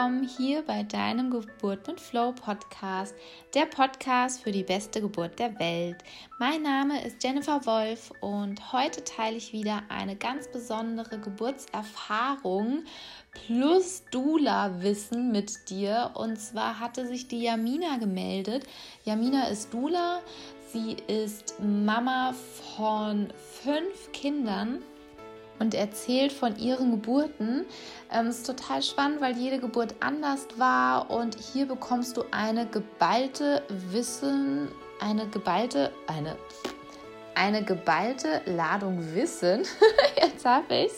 willkommen hier bei deinem Geburt mit Flow Podcast, der Podcast für die beste Geburt der Welt. Mein Name ist Jennifer Wolf und heute teile ich wieder eine ganz besondere Geburtserfahrung plus Dula-Wissen mit dir. Und zwar hatte sich die Jamina gemeldet. Jamina ist Dula. Sie ist Mama von fünf Kindern und erzählt von ihren Geburten. Ähm, ist total spannend, weil jede Geburt anders war und hier bekommst du eine geballte Wissen, eine geballte, eine eine geballte Ladung Wissen, jetzt habe ich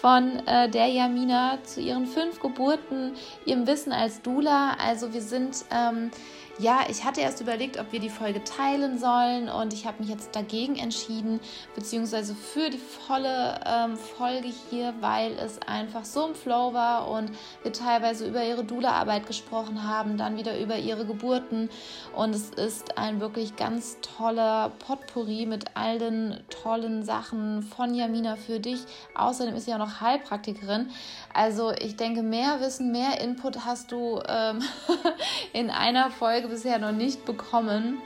von äh, der Jamina zu ihren fünf Geburten, ihrem Wissen als Dula. Also wir sind ähm, ja, ich hatte erst überlegt, ob wir die Folge teilen sollen und ich habe mich jetzt dagegen entschieden, beziehungsweise für die volle ähm, Folge hier, weil es einfach so im Flow war und wir teilweise über ihre Dula-Arbeit gesprochen haben, dann wieder über ihre Geburten und es ist ein wirklich ganz toller Potpourri mit all den tollen Sachen von Jamina für dich. Außerdem ist sie ja noch Heilpraktikerin. Also ich denke, mehr Wissen, mehr Input hast du ähm, in einer Folge Folge bisher noch nicht bekommen.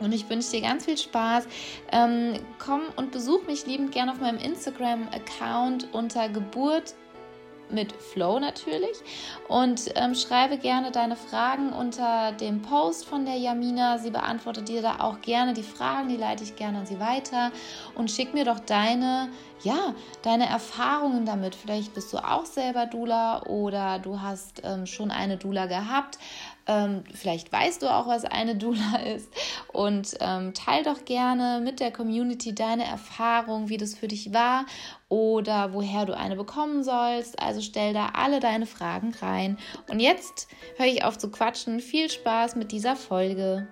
Und ich wünsche dir ganz viel Spaß. Ähm, komm und besuch mich liebend gerne auf meinem Instagram-Account unter Geburt mit Flow natürlich. Und ähm, schreibe gerne deine Fragen unter dem Post von der Jamina. Sie beantwortet dir da auch gerne die Fragen, die leite ich gerne an sie weiter. Und schick mir doch deine, ja, deine Erfahrungen damit. Vielleicht bist du auch selber Dula oder du hast ähm, schon eine Dula gehabt. Ähm, vielleicht weißt du auch, was eine Dula ist. Und ähm, teil doch gerne mit der Community deine Erfahrung, wie das für dich war oder woher du eine bekommen sollst. Also stell da alle deine Fragen rein. Und jetzt höre ich auf zu quatschen. Viel Spaß mit dieser Folge.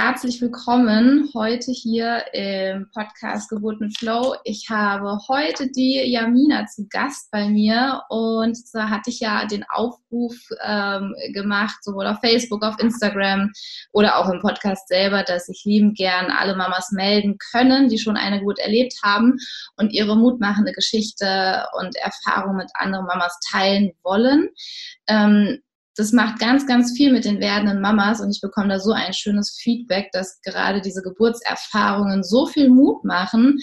Herzlich willkommen heute hier im Podcast Geburt mit Flow. Ich habe heute die Jamina zu Gast bei mir und zwar hatte ich ja den Aufruf ähm, gemacht, sowohl auf Facebook, auf Instagram oder auch im Podcast selber, dass sich lieben gern alle Mamas melden können, die schon eine Geburt erlebt haben und ihre mutmachende Geschichte und Erfahrung mit anderen Mamas teilen wollen. Ähm, das macht ganz, ganz viel mit den werdenden Mamas und ich bekomme da so ein schönes Feedback, dass gerade diese Geburtserfahrungen so viel Mut machen.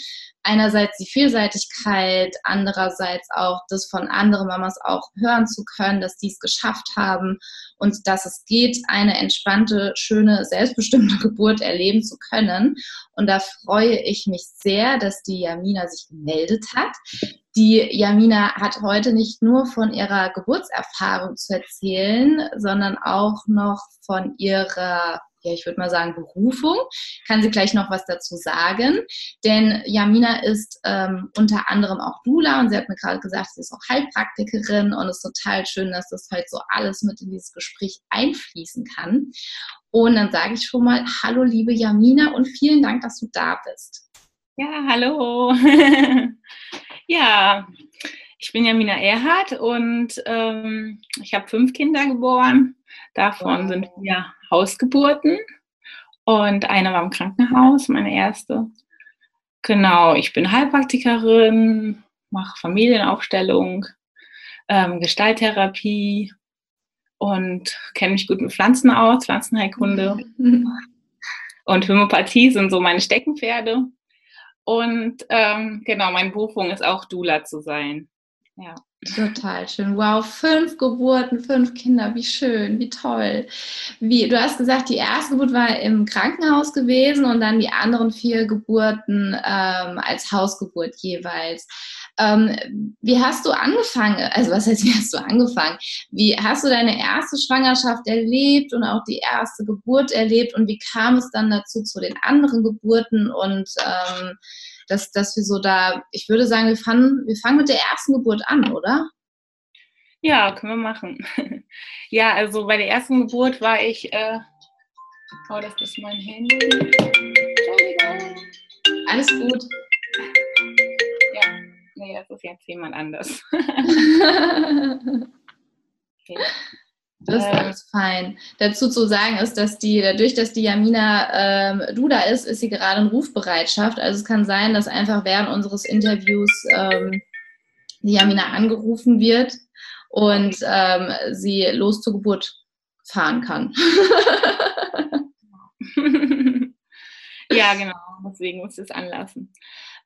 Einerseits die Vielseitigkeit, andererseits auch das von anderen Mamas auch hören zu können, dass die es geschafft haben und dass es geht, eine entspannte, schöne, selbstbestimmte Geburt erleben zu können. Und da freue ich mich sehr, dass die Jamina sich gemeldet hat. Die Jamina hat heute nicht nur von ihrer Geburtserfahrung zu erzählen, sondern auch noch von ihrer ja, ich würde mal sagen, Berufung. Kann sie gleich noch was dazu sagen. Denn Jamina ist ähm, unter anderem auch Dula und sie hat mir gerade gesagt, sie ist auch Heilpraktikerin und es ist total schön, dass das heute so alles mit in dieses Gespräch einfließen kann. Und dann sage ich schon mal, hallo liebe Jamina und vielen Dank, dass du da bist. Ja, hallo. Ja, ich bin Jamina Erhardt und ähm, ich habe fünf Kinder geboren. Davon wow. sind vier Hausgeburten und eine war im Krankenhaus, meine erste. Genau, ich bin Heilpraktikerin, mache Familienaufstellung, ähm, Gestalttherapie und kenne mich gut mit Pflanzen aus, Pflanzenheilkunde. und Homöopathie sind so meine Steckenpferde. Und ähm, genau, meine Berufung ist auch Dula zu sein. Ja. Total schön. Wow, fünf Geburten, fünf Kinder, wie schön, wie toll. Wie, du hast gesagt, die erste Geburt war im Krankenhaus gewesen und dann die anderen vier Geburten ähm, als Hausgeburt jeweils. Ähm, wie hast du angefangen? Also was heißt, wie hast du angefangen? Wie hast du deine erste Schwangerschaft erlebt und auch die erste Geburt erlebt und wie kam es dann dazu zu den anderen Geburten und ähm, dass, dass wir so da, ich würde sagen, wir fangen, wir fangen mit der ersten Geburt an, oder? Ja, können wir machen. ja, also bei der ersten Geburt war ich, äh, oh, das ist mein Handy. Alles gut. Nee, das ist jetzt jemand anders. okay. Das ist alles fein. Dazu zu sagen ist, dass die, dadurch, dass die Jamina ähm, du da ist, ist sie gerade in Rufbereitschaft. Also es kann sein, dass einfach während unseres Interviews ähm, die Jamina angerufen wird und ähm, sie los zur Geburt fahren kann. ja, genau. Deswegen muss ich es anlassen.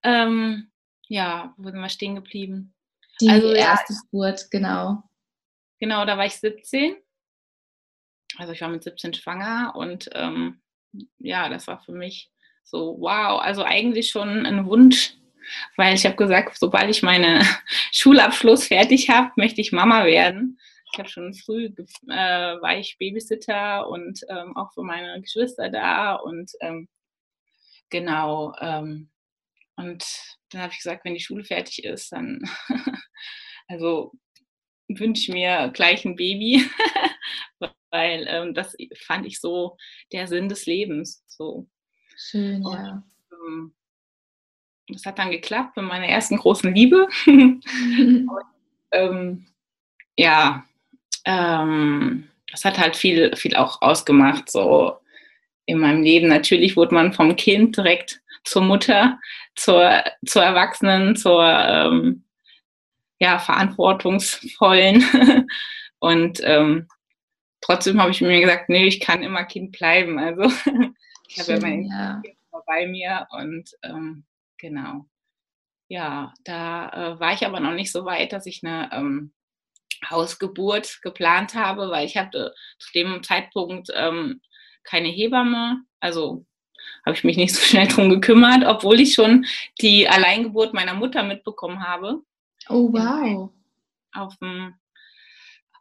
Ähm, ja, wo sind wir stehen geblieben? Die also, erste ja, Geburt, genau. Genau, da war ich 17 also ich war mit 17 schwanger und ähm, ja, das war für mich so, wow, also eigentlich schon ein Wunsch, weil ich habe gesagt, sobald ich meinen Schulabschluss fertig habe, möchte ich Mama werden. Ich habe schon früh, äh, war ich Babysitter und ähm, auch für meine Geschwister da und ähm, genau, ähm, und dann habe ich gesagt, wenn die Schule fertig ist, dann, also wünsche mir gleich ein Baby, weil ähm, das fand ich so der Sinn des Lebens. So. Schön, und, ja. Ähm, das hat dann geklappt mit meiner ersten großen Liebe. und, ähm, ja, ähm, das hat halt viel, viel auch ausgemacht, so in meinem Leben. Natürlich wurde man vom Kind direkt zur Mutter, zur, zur Erwachsenen, zur ähm, ja, verantwortungsvollen. und ähm, trotzdem habe ich mir gesagt, nee, ich kann immer Kind bleiben. Also ich habe ja mein ja. Kind bei mir und ähm, genau. Ja, da äh, war ich aber noch nicht so weit, dass ich eine ähm, Hausgeburt geplant habe, weil ich hatte zu dem Zeitpunkt ähm, keine Hebamme. Also habe ich mich nicht so schnell drum gekümmert, obwohl ich schon die Alleingeburt meiner Mutter mitbekommen habe. Oh, wow. Auf dem,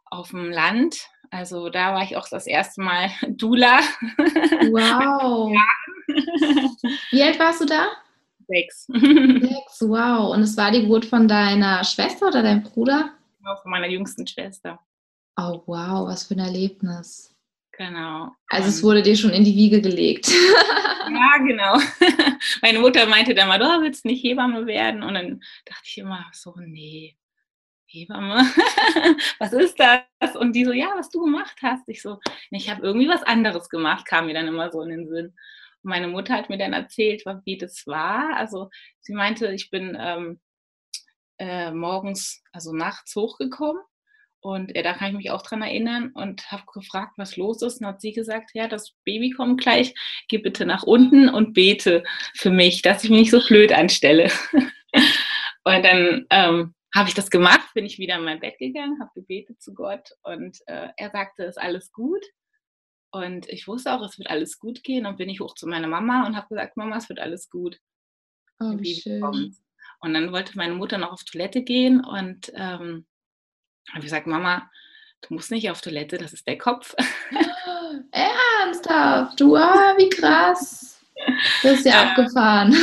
auf dem Land. Also da war ich auch das erste Mal Dula. Wow. Wie alt warst du da? Sechs. Sechs, wow. Und es war die Geburt von deiner Schwester oder deinem Bruder? Genau, von meiner jüngsten Schwester. Oh, wow, was für ein Erlebnis. Genau. Also es wurde dir schon in die Wiege gelegt. ja, genau. Meine Mutter meinte dann mal, du willst nicht Hebamme werden. Und dann dachte ich immer so, nee, Hebamme, was ist das? Und die so, ja, was du gemacht hast. Ich so, ich habe irgendwie was anderes gemacht, kam mir dann immer so in den Sinn. Und meine Mutter hat mir dann erzählt, wie das war. Also sie meinte, ich bin ähm, äh, morgens, also nachts hochgekommen und äh, da kann ich mich auch dran erinnern und habe gefragt, was los ist. Und hat sie gesagt, ja, das Baby kommt gleich, geh bitte nach unten und bete für mich, dass ich mich nicht so blöd anstelle. und dann ähm, habe ich das gemacht, bin ich wieder in mein Bett gegangen, habe gebetet zu Gott und äh, er sagte, es ist alles gut. Und ich wusste auch, es wird alles gut gehen. Und bin ich hoch zu meiner Mama und habe gesagt, Mama, es wird alles gut. Oh, schön. Kommt. Und dann wollte meine Mutter noch auf Toilette gehen und ähm, habe gesagt, Mama, du musst nicht auf Toilette, das ist der Kopf. Ernsthaft? Wow, wie krass. Das ist ja äh, abgefahren.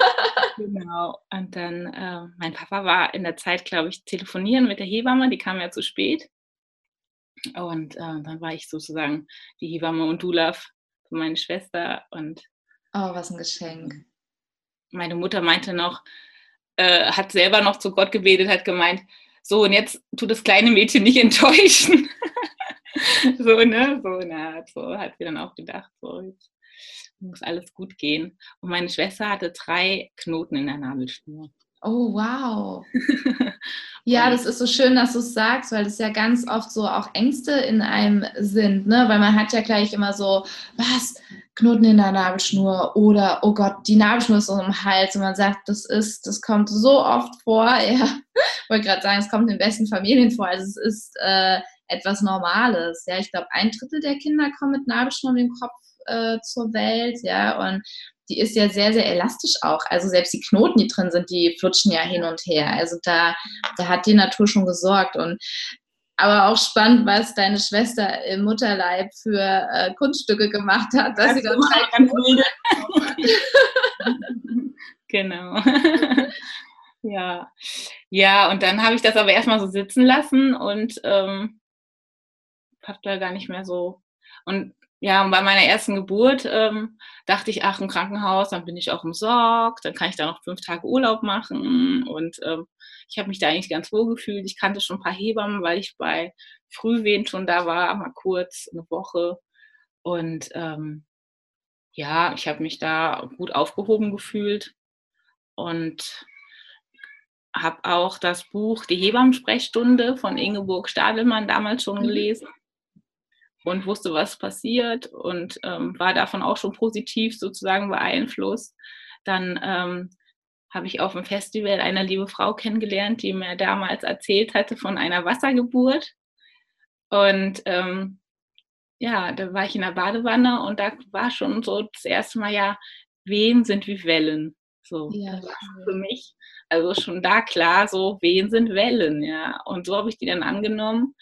genau. Und dann, äh, mein Papa war in der Zeit, glaube ich, telefonieren mit der Hebamme, die kam ja zu spät. Und äh, dann war ich sozusagen die Hebamme und Dulaf für meine Schwester. Und oh, was ein Geschenk. Meine Mutter meinte noch, äh, hat selber noch zu Gott gebetet, hat gemeint, so und jetzt tut das kleine Mädchen nicht enttäuschen. so, ne? So, na, so hat sie dann auch gedacht, so jetzt muss alles gut gehen. Und meine Schwester hatte drei Knoten in der Nabelschnur. Oh, wow. ja, das ist so schön, dass du es sagst, weil es ja ganz oft so auch Ängste in einem sind, ne? Weil man hat ja gleich immer so, was, Knoten in der Nabelschnur oder, oh Gott, die Nabelschnur ist so im Hals und man sagt, das ist, das kommt so oft vor, ja. Ich wollte gerade sagen, es kommt in den besten Familien vor, also es ist äh, etwas Normales, ja. Ich glaube, ein Drittel der Kinder kommen mit Nabelschnur im Kopf äh, zur Welt, ja, und die ist ja sehr, sehr elastisch auch. Also selbst die Knoten, die drin sind, die flutschen ja hin und her. Also da, da hat die Natur schon gesorgt. Und aber auch spannend, was deine Schwester im Mutterleib für äh, Kunststücke gemacht hat, dass das sie dann ganz wilde. genau. ja. Ja, und dann habe ich das aber erstmal so sitzen lassen und ähm, habe da gar nicht mehr so. Und ja, und bei meiner ersten Geburt ähm, dachte ich, ach, im Krankenhaus, dann bin ich auch umsorgt, dann kann ich da noch fünf Tage Urlaub machen. Und ähm, ich habe mich da eigentlich ganz wohl gefühlt. Ich kannte schon ein paar Hebammen, weil ich bei Frühwehen schon da war, mal kurz, eine Woche. Und ähm, ja, ich habe mich da gut aufgehoben gefühlt und habe auch das Buch Die Hebammensprechstunde von Ingeborg Stadelmann damals schon mhm. gelesen und wusste, was passiert und ähm, war davon auch schon positiv sozusagen beeinflusst. Dann ähm, habe ich auf dem Festival eine liebe Frau kennengelernt, die mir damals erzählt hatte von einer Wassergeburt. Und ähm, ja, da war ich in der Badewanne und da war schon so das erste Mal ja, Wehen sind wie Wellen. So, ja, für mich, also schon da klar, so, Wehen sind Wellen, ja. Und so habe ich die dann angenommen.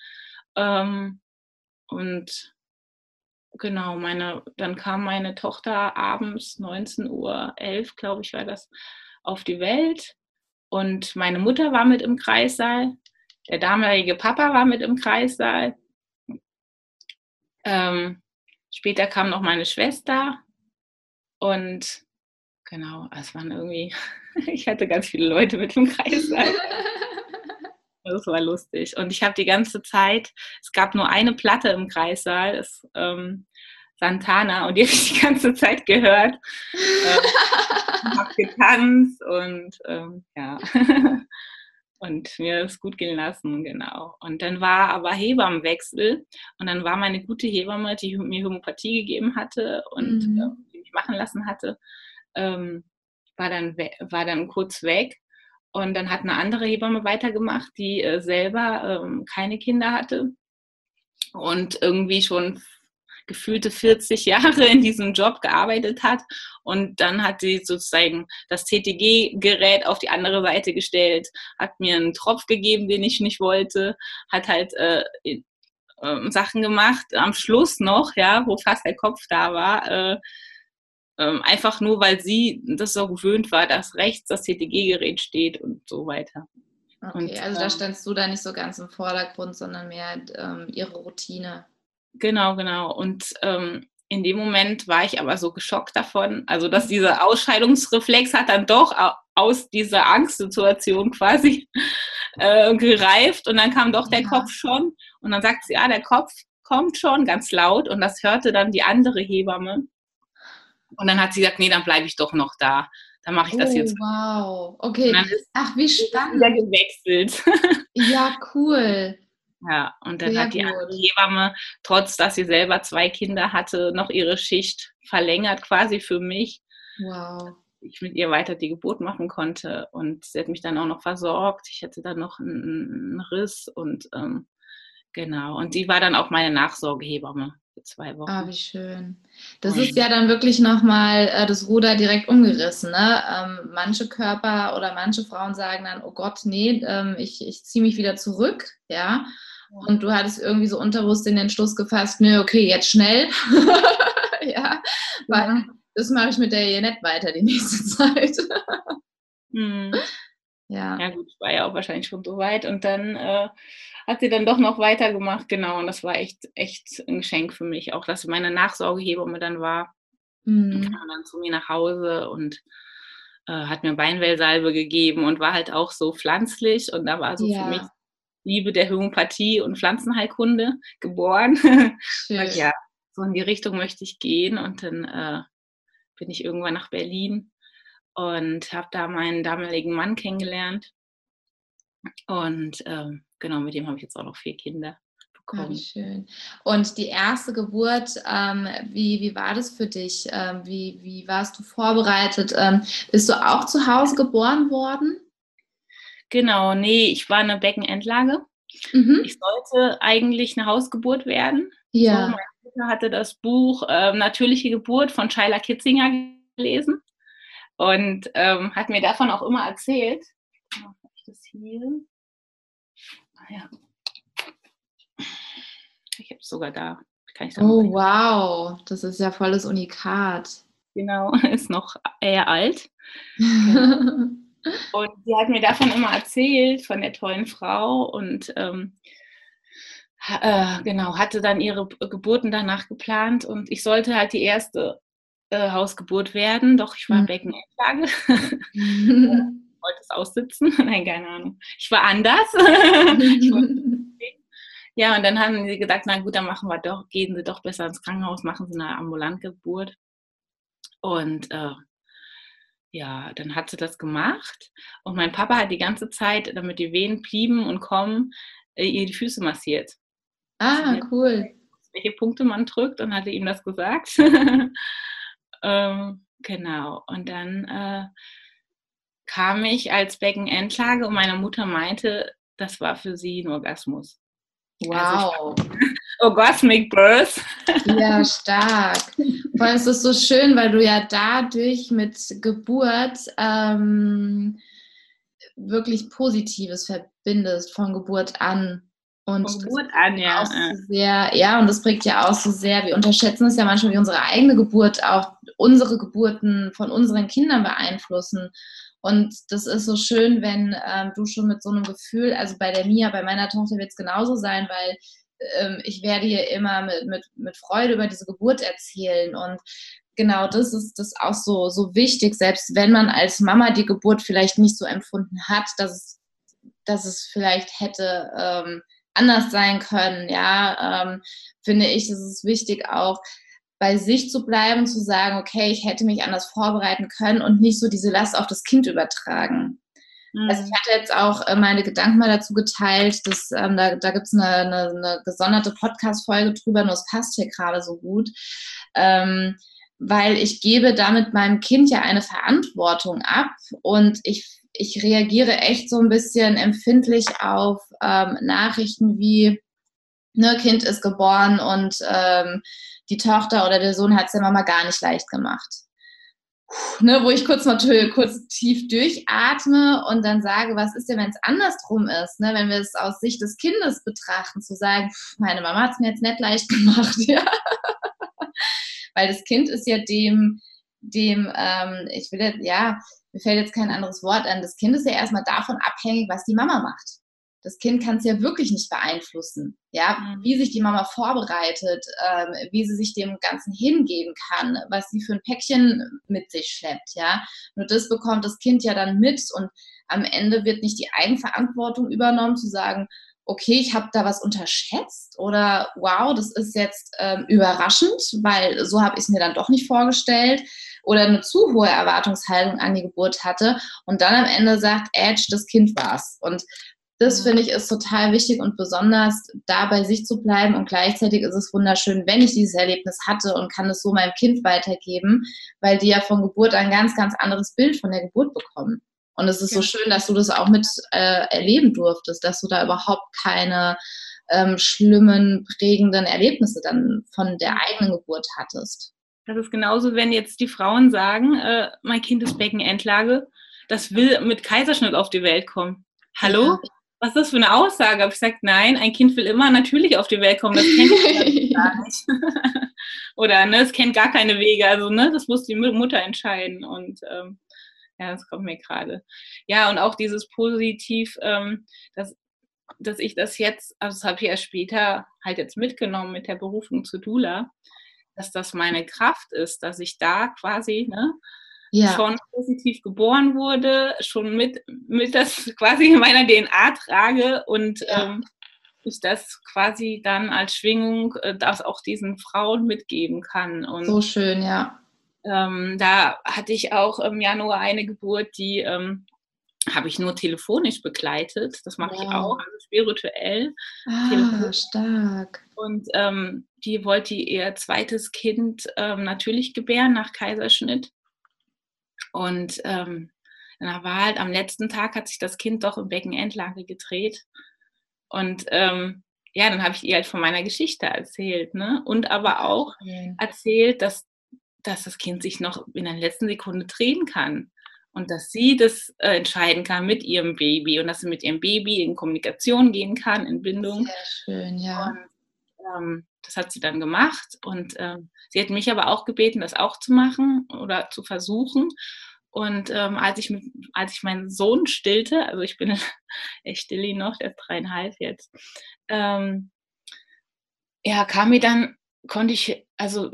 Ähm, und genau, meine, dann kam meine Tochter abends 19 Uhr 11, glaube ich, war das, auf die Welt. Und meine Mutter war mit im Kreissaal. Der damalige Papa war mit im Kreissaal. Ähm, später kam noch meine Schwester. Und genau, es waren irgendwie, ich hatte ganz viele Leute mit im Kreissaal. Das war lustig. Und ich habe die ganze Zeit, es gab nur eine Platte im Kreissaal, das, ähm, Santana, und die habe ich die ganze Zeit gehört. ähm, habe getanzt und ähm, ja. und mir es gut gehen lassen, genau. Und dann war aber Hebammenwechsel und dann war meine gute Hebamme, die mir Homöopathie gegeben hatte und mhm. äh, die mich machen lassen hatte, ähm, war, dann war dann kurz weg und dann hat eine andere Hebamme weitergemacht, die äh, selber ähm, keine Kinder hatte und irgendwie schon gefühlte 40 Jahre in diesem Job gearbeitet hat. Und dann hat sie sozusagen das CTG-Gerät auf die andere Seite gestellt, hat mir einen Tropf gegeben, den ich nicht wollte, hat halt äh, äh, Sachen gemacht am Schluss noch, ja, wo fast der Kopf da war. Äh, ähm, einfach nur, weil sie das so gewöhnt war, dass rechts das CTG-Gerät steht und so weiter. Okay, und, also da ähm, standst du da nicht so ganz im Vordergrund, sondern mehr ähm, ihre Routine. Genau, genau. Und ähm, in dem Moment war ich aber so geschockt davon, also dass dieser Ausscheidungsreflex hat dann doch aus dieser Angstsituation quasi äh, gereift und dann kam doch der ja. Kopf schon und dann sagt sie, ja, der Kopf kommt schon ganz laut und das hörte dann die andere Hebamme und dann hat sie gesagt, nee, dann bleibe ich doch noch da. Dann mache ich oh, das jetzt. Wow, okay. Ach, wie spannend. Wieder gewechselt. Ja, cool. Ja, und dann Sehr hat die andere Hebamme, trotz dass sie selber zwei Kinder hatte, noch ihre Schicht verlängert, quasi für mich. Wow. Ich mit ihr weiter die Geburt machen konnte. Und sie hat mich dann auch noch versorgt. Ich hatte dann noch einen, Riss und ähm, genau. Und die war dann auch meine Nachsorgehebamme für zwei Wochen. Ah, wie schön. Das ist ja dann wirklich nochmal äh, das Ruder direkt umgerissen. Ne? Ähm, manche Körper oder manche Frauen sagen dann, oh Gott, nee, ähm, ich, ich ziehe mich wieder zurück, ja. Und du hattest irgendwie so unterbewusst den Entschluss gefasst, nö, okay, jetzt schnell. ja, weil ja. das mache ich mit der hier nicht weiter die nächste Zeit. hm. Ja. Ja, gut, war ja auch wahrscheinlich schon so weit. Und dann äh, hat sie dann doch noch weitergemacht, genau. Und das war echt, echt ein Geschenk für mich. Auch, dass meine Nachsorgehebamme dann war. Mhm. kam dann zu mir nach Hause und äh, hat mir Beinwellsalbe gegeben und war halt auch so pflanzlich. Und da war so ja. für mich Liebe der Homöopathie und Pflanzenheilkunde geboren. ja, so in die Richtung möchte ich gehen. Und dann äh, bin ich irgendwann nach Berlin und habe da meinen damaligen Mann kennengelernt. Und ähm, genau, mit dem habe ich jetzt auch noch vier Kinder bekommen. Ja, schön. Und die erste Geburt, ähm, wie, wie war das für dich? Ähm, wie, wie warst du vorbereitet? Ähm, bist du auch zu Hause geboren worden? Genau, nee, ich war eine Beckenendlage. Mhm. Ich sollte eigentlich eine Hausgeburt werden. Ja. So, meine Mutter hatte das Buch äh, Natürliche Geburt von Scheila Kitzinger gelesen und ähm, hat mir davon auch immer erzählt. Oh, ich das hier? Ja. Ich habe es sogar da. oh, wow. Das ist ja volles Unikat. Genau, ist noch eher alt. und sie hat mir davon immer erzählt, von der tollen Frau. Und ähm, äh, genau, hatte dann ihre Geburten danach geplant und ich sollte halt die erste äh, Hausgeburt werden, doch ich war mhm. Beckenendlage. wollte es aussitzen. Nein, keine Ahnung. Ich war anders. ja, und dann haben sie gesagt, na gut, dann machen wir doch, gehen Sie doch besser ins Krankenhaus, machen Sie eine Ambulantgeburt. Und äh, ja, dann hat sie das gemacht. Und mein Papa hat die ganze Zeit, damit die Wehen blieben und kommen, äh, ihr die Füße massiert. Ah, cool. Welche Punkte man drückt und hatte ihm das gesagt. ähm, genau. Und dann äh, kam ich als Beckenendlage und meine Mutter meinte, das war für sie ein Orgasmus. Also wow. Also Orgasmic Birth. Ja, stark. Vor allem ist es so schön, weil du ja dadurch mit Geburt ähm, wirklich Positives verbindest von Geburt an. Und von Geburt an, ja. So sehr, ja, und das prägt ja auch so sehr. Wir unterschätzen es ja manchmal, wie unsere eigene Geburt auch unsere Geburten von unseren Kindern beeinflussen. Und das ist so schön, wenn ähm, du schon mit so einem Gefühl, also bei der Mia, bei meiner Tochter wird es genauso sein, weil ähm, ich werde ihr immer mit, mit, mit Freude über diese Geburt erzählen. Und genau das ist das auch so, so wichtig, selbst wenn man als Mama die Geburt vielleicht nicht so empfunden hat, dass es, dass es vielleicht hätte ähm, anders sein können, ja, ähm, finde ich, ist es wichtig auch, bei sich zu bleiben, zu sagen, okay, ich hätte mich anders vorbereiten können und nicht so diese Last auf das Kind übertragen. Mhm. Also ich hatte jetzt auch äh, meine Gedanken mal dazu geteilt, dass ähm, da, da gibt es eine, eine, eine, gesonderte Podcast-Folge drüber, nur es passt hier gerade so gut. Ähm, weil ich gebe damit meinem Kind ja eine Verantwortung ab und ich, ich reagiere echt so ein bisschen empfindlich auf ähm, Nachrichten wie, ne, Kind ist geboren und ähm, die Tochter oder der Sohn hat es der Mama gar nicht leicht gemacht. Puh, ne, wo ich kurz mal kurz tief durchatme und dann sage, was ist denn, wenn es andersrum ist, ne? wenn wir es aus Sicht des Kindes betrachten, zu sagen, meine Mama hat es mir jetzt nicht leicht gemacht, ja. Weil das Kind ist ja dem, dem, ähm, ich will jetzt, ja, mir fällt jetzt kein anderes Wort an, das Kind ist ja erstmal davon abhängig, was die Mama macht das Kind kann es ja wirklich nicht beeinflussen, ja, mhm. wie sich die Mama vorbereitet, ähm, wie sie sich dem Ganzen hingeben kann, was sie für ein Päckchen mit sich schleppt, ja. Nur das bekommt das Kind ja dann mit und am Ende wird nicht die Eigenverantwortung übernommen, zu sagen, okay, ich habe da was unterschätzt oder wow, das ist jetzt ähm, überraschend, weil so habe ich es mir dann doch nicht vorgestellt oder eine zu hohe Erwartungshaltung an die Geburt hatte und dann am Ende sagt, Edge, das Kind war's. Und das finde ich ist total wichtig und besonders da bei sich zu bleiben und gleichzeitig ist es wunderschön, wenn ich dieses Erlebnis hatte und kann es so meinem Kind weitergeben, weil die ja von Geburt ein ganz, ganz anderes Bild von der Geburt bekommen. Und es ist so schön, dass du das auch mit äh, erleben durftest, dass du da überhaupt keine ähm, schlimmen, prägenden Erlebnisse dann von der eigenen Geburt hattest. Das ist genauso, wenn jetzt die Frauen sagen, äh, mein Kind ist Beckenendlage, das will mit Kaiserschnitt auf die Welt kommen. Hallo? Ja was ist das für eine Aussage? Habe ich gesagt, nein, ein Kind will immer natürlich auf die Welt kommen, das kennt ich gar nicht. Oder ne, es kennt gar keine Wege. Also ne, das muss die Mutter entscheiden. Und ähm, ja, das kommt mir gerade. Ja, und auch dieses Positiv, ähm, dass, dass ich das jetzt, also das habe ich erst später halt jetzt mitgenommen mit der Berufung zu Dula, dass das meine Kraft ist, dass ich da quasi, ne, ja. schon positiv geboren wurde, schon mit, mit das quasi in meiner DNA trage und ja. ähm, ich das quasi dann als Schwingung äh, das auch diesen Frauen mitgeben kann. Und, so schön, ja. Ähm, da hatte ich auch im Januar eine Geburt, die ähm, habe ich nur telefonisch begleitet. Das mache wow. ich auch, also spirituell. Ah, stark. Und ähm, die wollte ihr zweites Kind ähm, natürlich gebären nach Kaiserschnitt. Und ähm, dann war halt am letzten Tag hat sich das Kind doch im Beckenendlage gedreht. Und ähm, ja, dann habe ich ihr halt von meiner Geschichte erzählt, ne? Und aber auch erzählt, dass, dass das Kind sich noch in der letzten Sekunde drehen kann. Und dass sie das äh, entscheiden kann mit ihrem Baby und dass sie mit ihrem Baby in Kommunikation gehen kann, in Bindung. Sehr schön, ja. Und, ähm, das hat sie dann gemacht und ähm, sie hat mich aber auch gebeten, das auch zu machen oder zu versuchen. Und ähm, als, ich mit, als ich meinen Sohn stillte, also ich bin, ich stille ihn noch, der ist dreieinhalb jetzt, ähm, ja, kam mir dann, konnte ich, also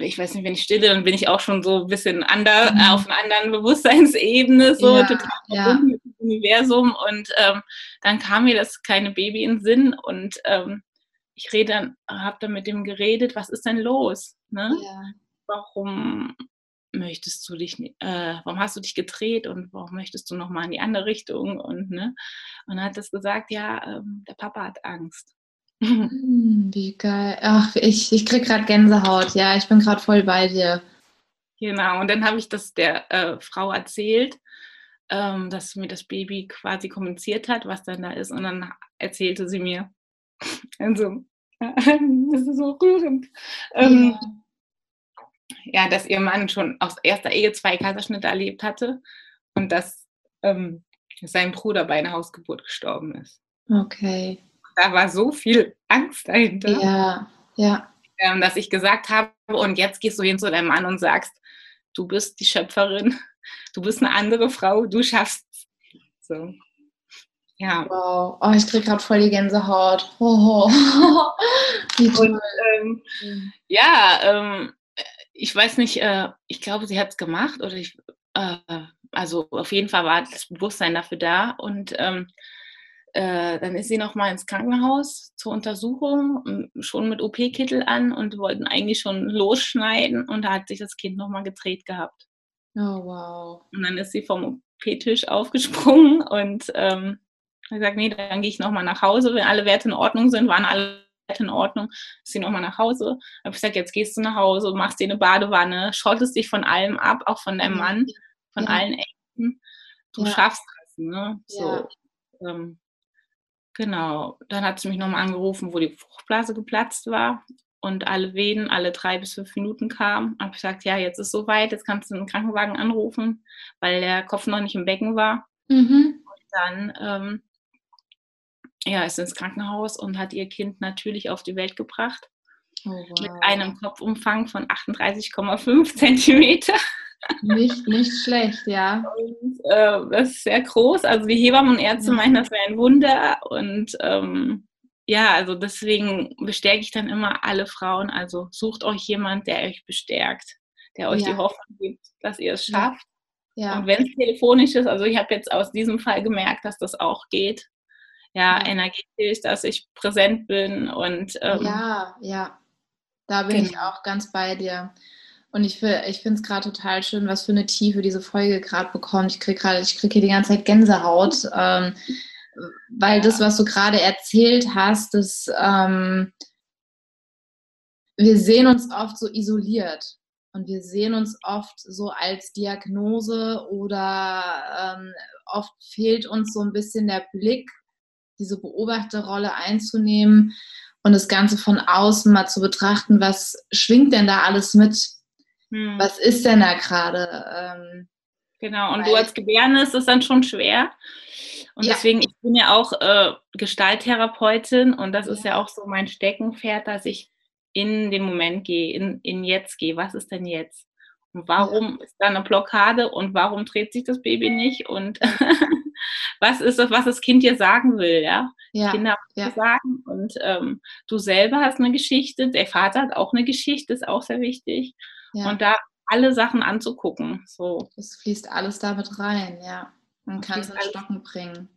ich weiß nicht, wenn ich stille, dann bin ich auch schon so ein bisschen ander, mhm. auf einer anderen Bewusstseinsebene, so ja, total ja. mit dem Universum. Und ähm, dann kam mir das kleine Baby in den Sinn und ähm, ich rede dann, habe dann mit dem geredet, was ist denn los? Ne? Ja. Warum möchtest du dich, äh, warum hast du dich gedreht und warum möchtest du nochmal in die andere Richtung? Und, ne? und dann hat das gesagt, ja, ähm, der Papa hat Angst. Hm, wie geil. Ach, ich, ich krieg gerade Gänsehaut. Ja, ich bin gerade voll bei dir. Genau, und dann habe ich das der äh, Frau erzählt, ähm, dass mir das Baby quasi kommuniziert hat, was dann da ist. Und dann erzählte sie mir, also, das ist so rührend, ähm, ja. ja. dass ihr Mann schon aus erster Ehe zwei Kaiserschnitte erlebt hatte und dass ähm, sein Bruder bei einer Hausgeburt gestorben ist. Okay da war so viel Angst dahinter. Ja, ja. Ähm, dass ich gesagt habe, und jetzt gehst du hin zu deinem Mann und sagst, du bist die Schöpferin, du bist eine andere Frau, du schaffst So. Ja. Wow. Oh, ich krieg gerade voll die Gänsehaut. Oh, Wie toll. Und, ähm, mhm. ja, ähm, ich weiß nicht, äh, ich glaube, sie hat es gemacht oder ich, äh, also auf jeden Fall war das Bewusstsein dafür da und ähm, äh, dann ist sie noch mal ins Krankenhaus zur Untersuchung, schon mit OP-Kittel an und wollten eigentlich schon losschneiden und da hat sich das Kind noch mal gedreht gehabt. Oh, wow. Und dann ist sie vom OP-Tisch aufgesprungen und ähm, hat gesagt, nee, dann gehe ich noch mal nach Hause, wenn alle Werte in Ordnung sind, waren alle Werte in Ordnung, ist sie noch mal nach Hause. Habe ich gesagt, jetzt gehst du nach Hause, machst dir eine Badewanne, schottest dich von allem ab, auch von deinem Mann, von ja. allen Ecken. Du ja. schaffst das, ne? So. Ja. Ähm, Genau, dann hat sie mich nochmal angerufen, wo die Fruchtblase geplatzt war und alle Wehen alle drei bis fünf Minuten kamen. Habe ich gesagt, ja, jetzt ist soweit, jetzt kannst du einen Krankenwagen anrufen, weil der Kopf noch nicht im Becken war. Mhm. Und dann ähm, ja, ist ins Krankenhaus und hat ihr Kind natürlich auf die Welt gebracht. Oh, wow. Mit einem Kopfumfang von 38,5 Zentimeter. Nicht, nicht schlecht, ja. Und, äh, das ist sehr groß. Also die Hebammen und Ärzte ja. meinen, das wäre ein Wunder. Und ähm, ja, also deswegen bestärke ich dann immer alle Frauen. Also sucht euch jemand, der euch bestärkt, der euch ja. die Hoffnung gibt, dass ihr es schafft. Ja. Und wenn es telefonisch ist, also ich habe jetzt aus diesem Fall gemerkt, dass das auch geht. Ja, ja. energetisch, dass ich präsent bin und ähm, ja, ja, da bin genau. ich auch ganz bei dir. Und ich, ich finde es gerade total schön, was für eine Tiefe diese Folge gerade bekommt. Ich kriege gerade, ich kriege hier die ganze Zeit Gänsehaut, ähm, weil das, was du gerade erzählt hast, das, ähm, wir sehen uns oft so isoliert und wir sehen uns oft so als Diagnose oder ähm, oft fehlt uns so ein bisschen der Blick, diese Beobachterrolle einzunehmen und das Ganze von außen mal zu betrachten, was schwingt denn da alles mit? Hm. Was ist denn da gerade? Ähm, genau, und du als Gebärende ist es dann schon schwer. Und ja. deswegen, ich bin ja auch äh, Gestalttherapeutin und das ja. ist ja auch so mein Steckenpferd, dass ich in den Moment gehe, in, in jetzt gehe. Was ist denn jetzt? Und warum ja. ist da eine Blockade und warum dreht sich das Baby nicht? Und was ist das, was das Kind dir sagen will, ja? ja. Kinder haben ja. sagen. Und ähm, du selber hast eine Geschichte, der Vater hat auch eine Geschichte, ist auch sehr wichtig. Ja. Und da alle Sachen anzugucken. So. Es fließt alles damit rein, ja. Man kann es in Stocken bringen.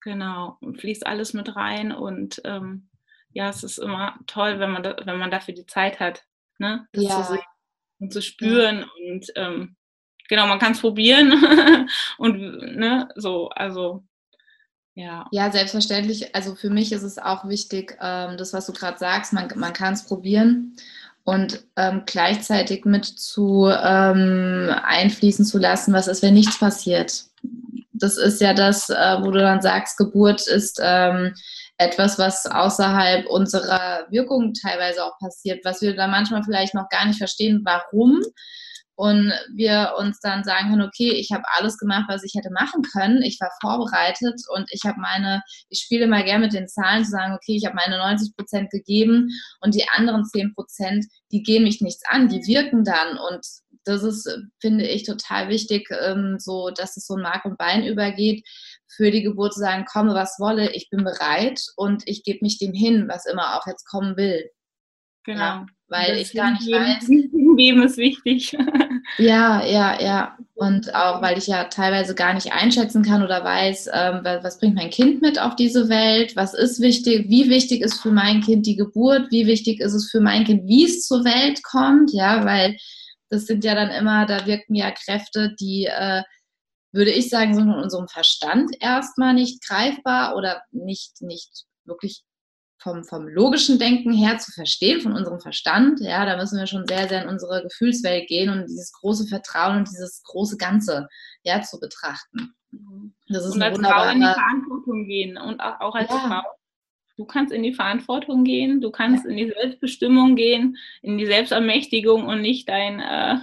Genau, fließt alles mit rein und ähm, ja, es ist immer toll, wenn man, da, wenn man dafür die Zeit hat, ne? das ja. zu sehen und zu spüren ja. und ähm, genau, man kann es probieren und ne, so, also ja. Ja, selbstverständlich. Also für mich ist es auch wichtig, ähm, das, was du gerade sagst, man, man kann es probieren und ähm, gleichzeitig mit zu ähm, einfließen zu lassen, was ist, wenn nichts passiert. Das ist ja das, äh, wo du dann sagst, Geburt ist ähm, etwas, was außerhalb unserer Wirkung teilweise auch passiert, was wir da manchmal vielleicht noch gar nicht verstehen, warum und wir uns dann sagen können, okay, ich habe alles gemacht, was ich hätte machen können. Ich war vorbereitet und ich habe meine, ich spiele mal gerne mit den Zahlen zu sagen, okay, ich habe meine 90 Prozent gegeben und die anderen 10 Prozent, die gehen mich nichts an, die wirken dann und das ist, finde ich, total wichtig, ähm, so, dass es so ein Mark und Bein übergeht, für die Geburt zu sagen, komme was wolle, ich bin bereit und ich gebe mich dem hin, was immer auch jetzt kommen will. Genau. Ja, weil ich gar nicht weiß. Hingeben ist wichtig. Ja, ja, ja. Und auch, weil ich ja teilweise gar nicht einschätzen kann oder weiß, ähm, wa- was bringt mein Kind mit auf diese Welt, was ist wichtig, wie wichtig ist für mein Kind die Geburt, wie wichtig ist es für mein Kind, wie es zur Welt kommt, ja, weil das sind ja dann immer, da wirken ja Kräfte, die, äh, würde ich sagen, sind in unserem Verstand erstmal nicht greifbar oder nicht, nicht wirklich vom, vom logischen Denken her zu verstehen, von unserem Verstand, ja, da müssen wir schon sehr, sehr in unsere Gefühlswelt gehen und dieses große Vertrauen und dieses große Ganze, ja, zu betrachten. Das ist und als Frau in die Verantwortung gehen und auch, als Ja. Frau. Du kannst in die Verantwortung gehen, du kannst in die Selbstbestimmung gehen, in die Selbstermächtigung und nicht dein, äh,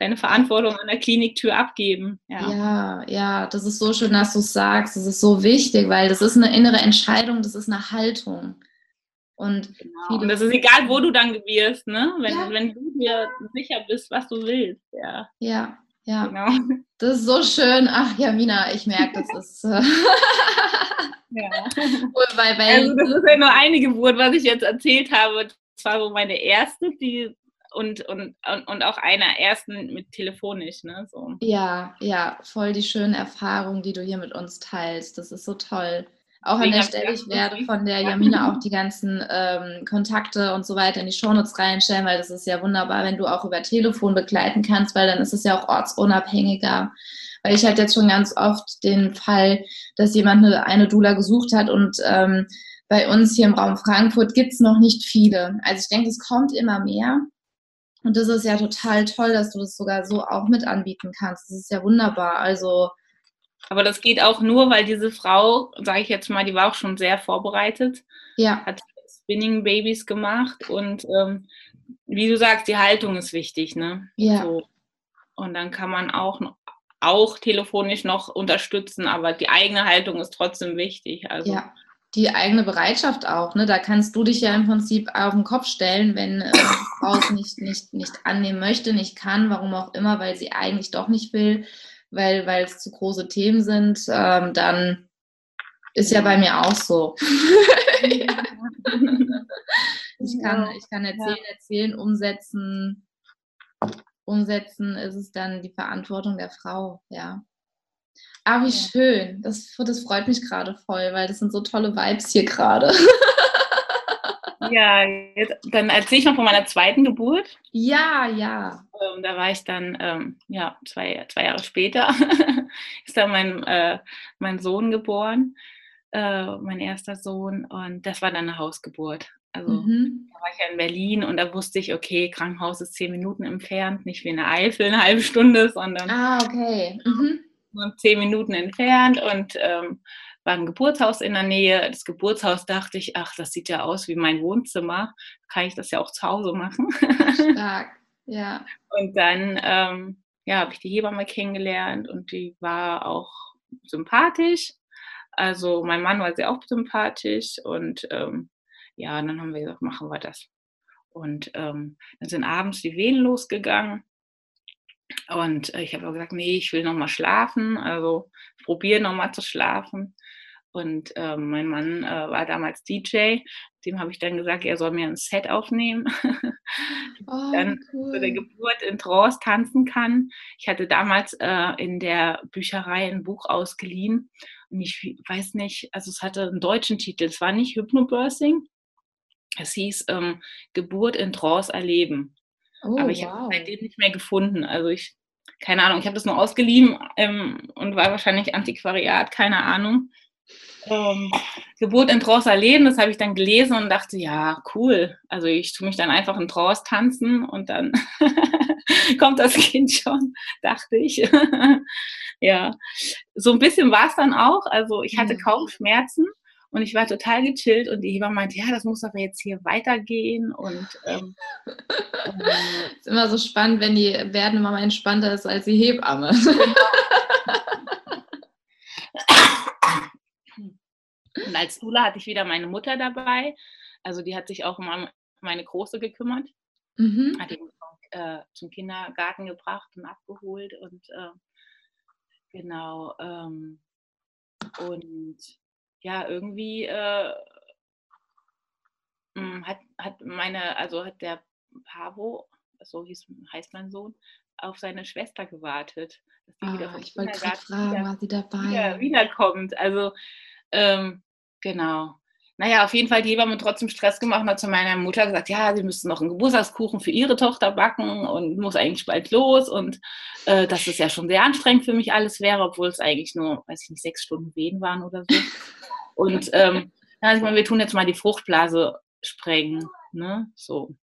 deine Verantwortung an der Kliniktür abgeben. Ja. ja, ja, das ist so schön, dass du es sagst, das ist so wichtig, weil das ist eine innere Entscheidung, das ist eine Haltung. Und Genau. Und das ist egal, wo du dann wirst, ne? Wenn, Ja. wenn du dir sicher bist, was du willst. Ja, ja, ja, genau. das ist so schön. Ach, Jamina, ich merke, das ist, äh, Ja. weil, weil, Also das ist ja nur eine Geburt, was ich jetzt erzählt habe. Das war so meine erste, die und, und, und, und auch einer ersten mit telefonisch, ne? So. Ja, ja, voll die schöne Erfahrung, die du hier mit uns teilst. Das ist so toll. Auch an der Stelle, ich werde das von der ja. Jamina auch die ganzen ähm, Kontakte und so weiter in die Shownotes reinstellen, weil das ist ja wunderbar, wenn du auch über Telefon begleiten kannst, weil dann ist es ja auch ortsunabhängiger. Weil ich hatte jetzt schon ganz oft den Fall, dass jemand eine, eine Dula gesucht hat und ähm, bei uns hier im Raum Frankfurt gibt es noch nicht viele. Also ich denke, es kommt immer mehr. Und das ist ja total toll, dass du das sogar so auch mit anbieten kannst. Das ist ja wunderbar. Also, Aber das geht auch nur, weil diese Frau, sage ich jetzt mal, die war auch schon sehr vorbereitet, ja, hat Spinning Babys gemacht und ähm, wie du sagst, die Haltung ist wichtig, ne? ja, So. Und dann kann man auch, auch telefonisch noch unterstützen, aber die eigene Haltung ist trotzdem wichtig. Also ja. Die eigene Bereitschaft auch, ne? Da kannst du dich ja im Prinzip auf den Kopf stellen, wenn äh, Frau es nicht, nicht, nicht annehmen möchte, nicht kann, warum auch immer, weil sie eigentlich doch nicht will, weil, weil es zu große Themen sind, ähm, dann ist ja bei mir auch so. Ich kann, ich kann erzählen, erzählen, umsetzen. Umsetzen ist es dann die Verantwortung der Frau, ja. Aber wie Ja. schön. Das, das freut mich gerade voll, weil das sind so tolle Vibes hier gerade. ja, jetzt, dann erzähle ich noch von meiner zweiten Geburt. Ja, ja. Ähm, da war ich dann, ähm, ja, zwei, zwei Jahre später ist dann mein, äh, mein Sohn geboren, äh, mein erster Sohn. Und das war dann eine Hausgeburt. Also Mhm. da war ich ja in Berlin und da wusste ich, okay, Krankenhaus ist zehn Minuten entfernt, nicht wie in der Eifel eine halbe Stunde, sondern Ah, okay. Mhm. nur zehn Minuten entfernt und ähm, war ein Geburtshaus in der Nähe. Das Geburtshaus dachte ich, ach, das sieht ja aus wie mein Wohnzimmer. Kann ich das ja auch zu Hause machen? Stark. Ja. Und dann ähm, ja, habe ich die Hebamme kennengelernt und die war auch sympathisch. Also mein Mann war sehr auch sympathisch und ähm, ja, dann haben wir gesagt, machen wir das. Und ähm, dann sind abends die Wehen losgegangen. Und äh, ich habe gesagt, nee, ich will noch mal schlafen. Also probiere noch mal zu schlafen. Und ähm, mein Mann äh, war damals DJ. Dem habe ich dann gesagt, er soll mir ein Set aufnehmen. Oh, dann cool. zu der Geburt in Trance tanzen kann. Ich hatte damals äh, in der Bücherei ein Buch ausgeliehen und ich weiß nicht, also es hatte einen deutschen Titel, es war nicht Hypnobirthing, es hieß ähm, Geburt in Trance erleben. oh, Aber ich wow. habe es seitdem nicht mehr gefunden. Also ich, keine Ahnung, ich habe das nur ausgeliehen ähm, und war wahrscheinlich Antiquariat, keine Ahnung. Ähm, Geburt in Trance erleben, das habe ich dann gelesen und dachte, ja, cool. Also ich tue mich dann einfach in Trance tanzen und dann kommt das Kind schon, dachte ich. ja, so ein bisschen war es dann auch. Also ich hatte Ja. kaum Schmerzen und ich war total gechillt und die Hebamme meinte, ja, das muss aber jetzt hier weitergehen und ähm, ähm, ist immer so spannend, wenn die Werdende Mama entspannter ist als die Hebamme. Und als Dula hatte ich wieder meine Mutter dabei. Also die hat sich auch um meine Große gekümmert. mhm. Hat ihn äh, zum Kindergarten gebracht und abgeholt. Und äh, genau. Ähm, und ja, irgendwie äh, hm, hat, hat meine, also hat der Pavo, so hieß, heißt mein Sohn, auf seine Schwester gewartet. Dass die ah, wieder ich wollte gerade fragen, wieder, war sie dabei? Wieder, wiederkommt. Also, ähm, genau. Naja, auf jeden Fall, die Hebamme trotzdem Stress gemacht und hat zu meiner Mutter gesagt, ja, sie müsste noch einen Geburtstagskuchen für ihre Tochter backen und muss eigentlich bald los und äh, dass es ja schon sehr anstrengend für mich alles wäre, obwohl es eigentlich nur, weiß ich nicht, sechs Stunden Wehen waren oder so. Und ähm, dann hat ich mal, wir tun jetzt mal die Fruchtblase sprengen, ne, so.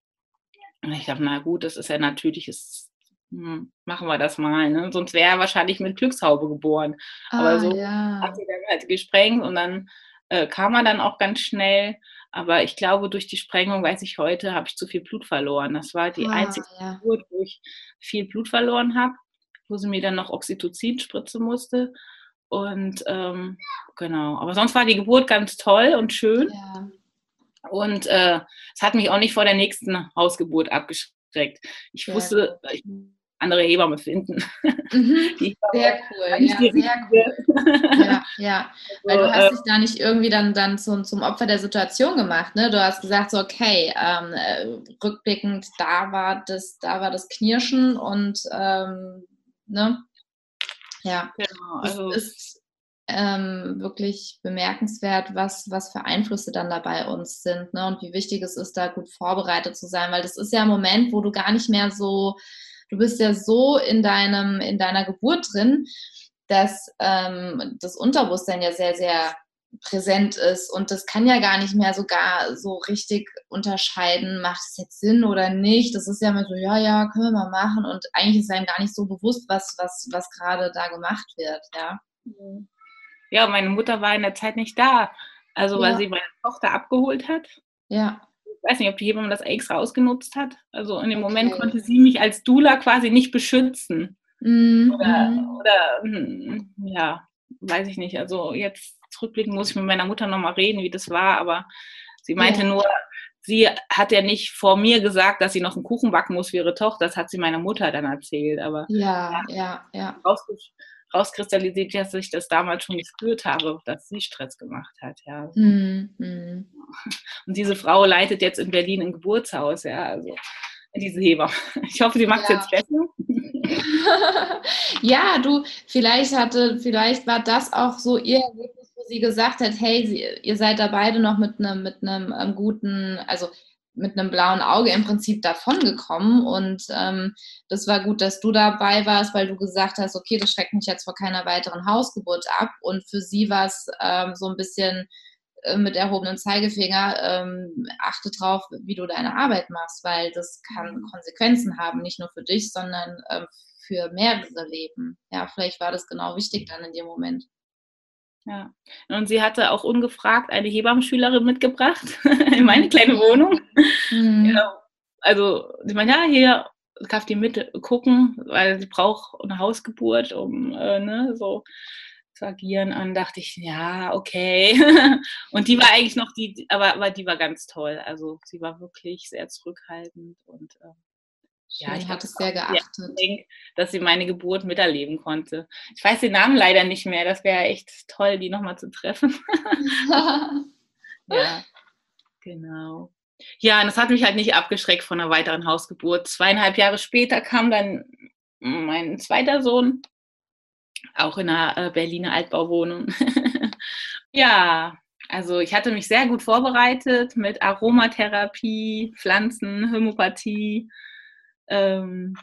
Und ich dachte, na gut, das ist ja natürliches hm, machen wir das mal, ne? Sonst wäre er wahrscheinlich mit Glückshaube geboren. Ah, Aber so ja. hat sie dann halt gesprengt und dann äh, kam er dann auch ganz schnell. Aber ich glaube, durch die Sprengung, weiß ich heute, habe ich zu viel Blut verloren. Das war die ah, einzige ja. Geburt, wo ich viel Blut verloren habe, wo sie mir dann noch Oxytocin spritzen musste. Und ähm, genau, aber sonst war die Geburt ganz toll und schön. Ja. Und äh, es hat mich auch nicht vor der nächsten Hausgeburt abgeschreckt. Ich ja. wusste, ich andere Hebamme finden. Mhm. sehr cool, ja, sehr cool. ja, ja. Weil du hast äh, dich da nicht irgendwie dann, dann zum, zum Opfer der Situation gemacht. Ne? Du hast gesagt, so, okay, ähm, äh, rückblickend, da war das, da war das Knirschen und ähm, ne? Ja, genau, also, es ist ähm, wirklich bemerkenswert, was, was für Einflüsse dann da bei uns sind ne? und wie wichtig es ist, da gut vorbereitet zu sein, weil das ist ja ein Moment, wo du gar nicht mehr so du bist ja so in deinem, in deiner Geburt drin, dass ähm, das Unterbewusstsein ja sehr, sehr präsent ist und das kann ja gar nicht mehr sogar so richtig unterscheiden, macht es jetzt Sinn oder nicht. Das ist ja immer so, ja, ja, können wir mal machen und eigentlich ist einem gar nicht so bewusst, was, was, was gerade da gemacht wird, ja. Ja, meine Mutter war in der Zeit nicht da, also ja. weil sie meine Tochter abgeholt hat. Ja ich weiß nicht, ob die Hebamme das extra ausgenutzt hat. Also in dem okay. Moment konnte sie mich als Dula quasi nicht beschützen. Mhm. Oder, oder, hm, ja, weiß ich nicht. Also jetzt zurückblicken muss ich mit meiner Mutter nochmal reden, wie das war, aber sie meinte ja. nur, sie hat ja nicht vor mir gesagt, dass sie noch einen Kuchen backen muss für ihre Tochter. Das hat sie meiner Mutter dann erzählt. Aber ja, ja, ja. Rauskristallisiert, dass ich das damals schon gespürt habe, dass sie Stress gemacht hat. Ja. Mhm. Und diese Frau leitet jetzt in Berlin ein Geburtshaus, ja, also diese Heber. Ich hoffe, sie macht es ja. jetzt besser. ja, du, vielleicht hatte, vielleicht war das auch so ihr Erlebnis, wo sie gesagt hat, hey, sie, ihr seid da beide noch mit einem mit einem ähm, guten, also mit einem blauen Auge im Prinzip davongekommen. Und ähm, das war gut, dass du dabei warst, weil du gesagt hast, okay, das schreckt mich jetzt vor keiner weiteren Hausgeburt ab. Und für sie war es ähm, so ein bisschen äh, mit erhobenen Zeigefinger, ähm, achte drauf, wie du deine Arbeit machst, weil das kann mhm. Konsequenzen haben, nicht nur für dich, sondern ähm, für mehrere Leben. Ja, vielleicht war das genau wichtig dann in dem Moment. Ja. Und sie hatte auch ungefragt eine Hebammenschülerin mitgebracht in meine kleine Wohnung. Mhm. Ja, also, ich meine, ja, hier darf die mit gucken, weil sie braucht eine Hausgeburt, um äh, ne, so zu agieren. Und dachte ich, ja, okay. und die war eigentlich noch die, aber, aber die war ganz toll. Also sie war wirklich sehr zurückhaltend und äh, ja, ich hatte es sehr geachtet. Denke, dass sie meine Geburt miterleben konnte. Ich weiß den Namen leider nicht mehr. Das wäre echt toll, die nochmal zu treffen. ja, genau. Ja, und das hat mich halt nicht abgeschreckt von einer weiteren Hausgeburt. Zweieinhalb Jahre später kam dann mein zweiter Sohn, auch in einer äh, Berliner Altbauwohnung. ja, also ich hatte mich sehr gut vorbereitet mit Aromatherapie, Pflanzen, Homöopathie ähm,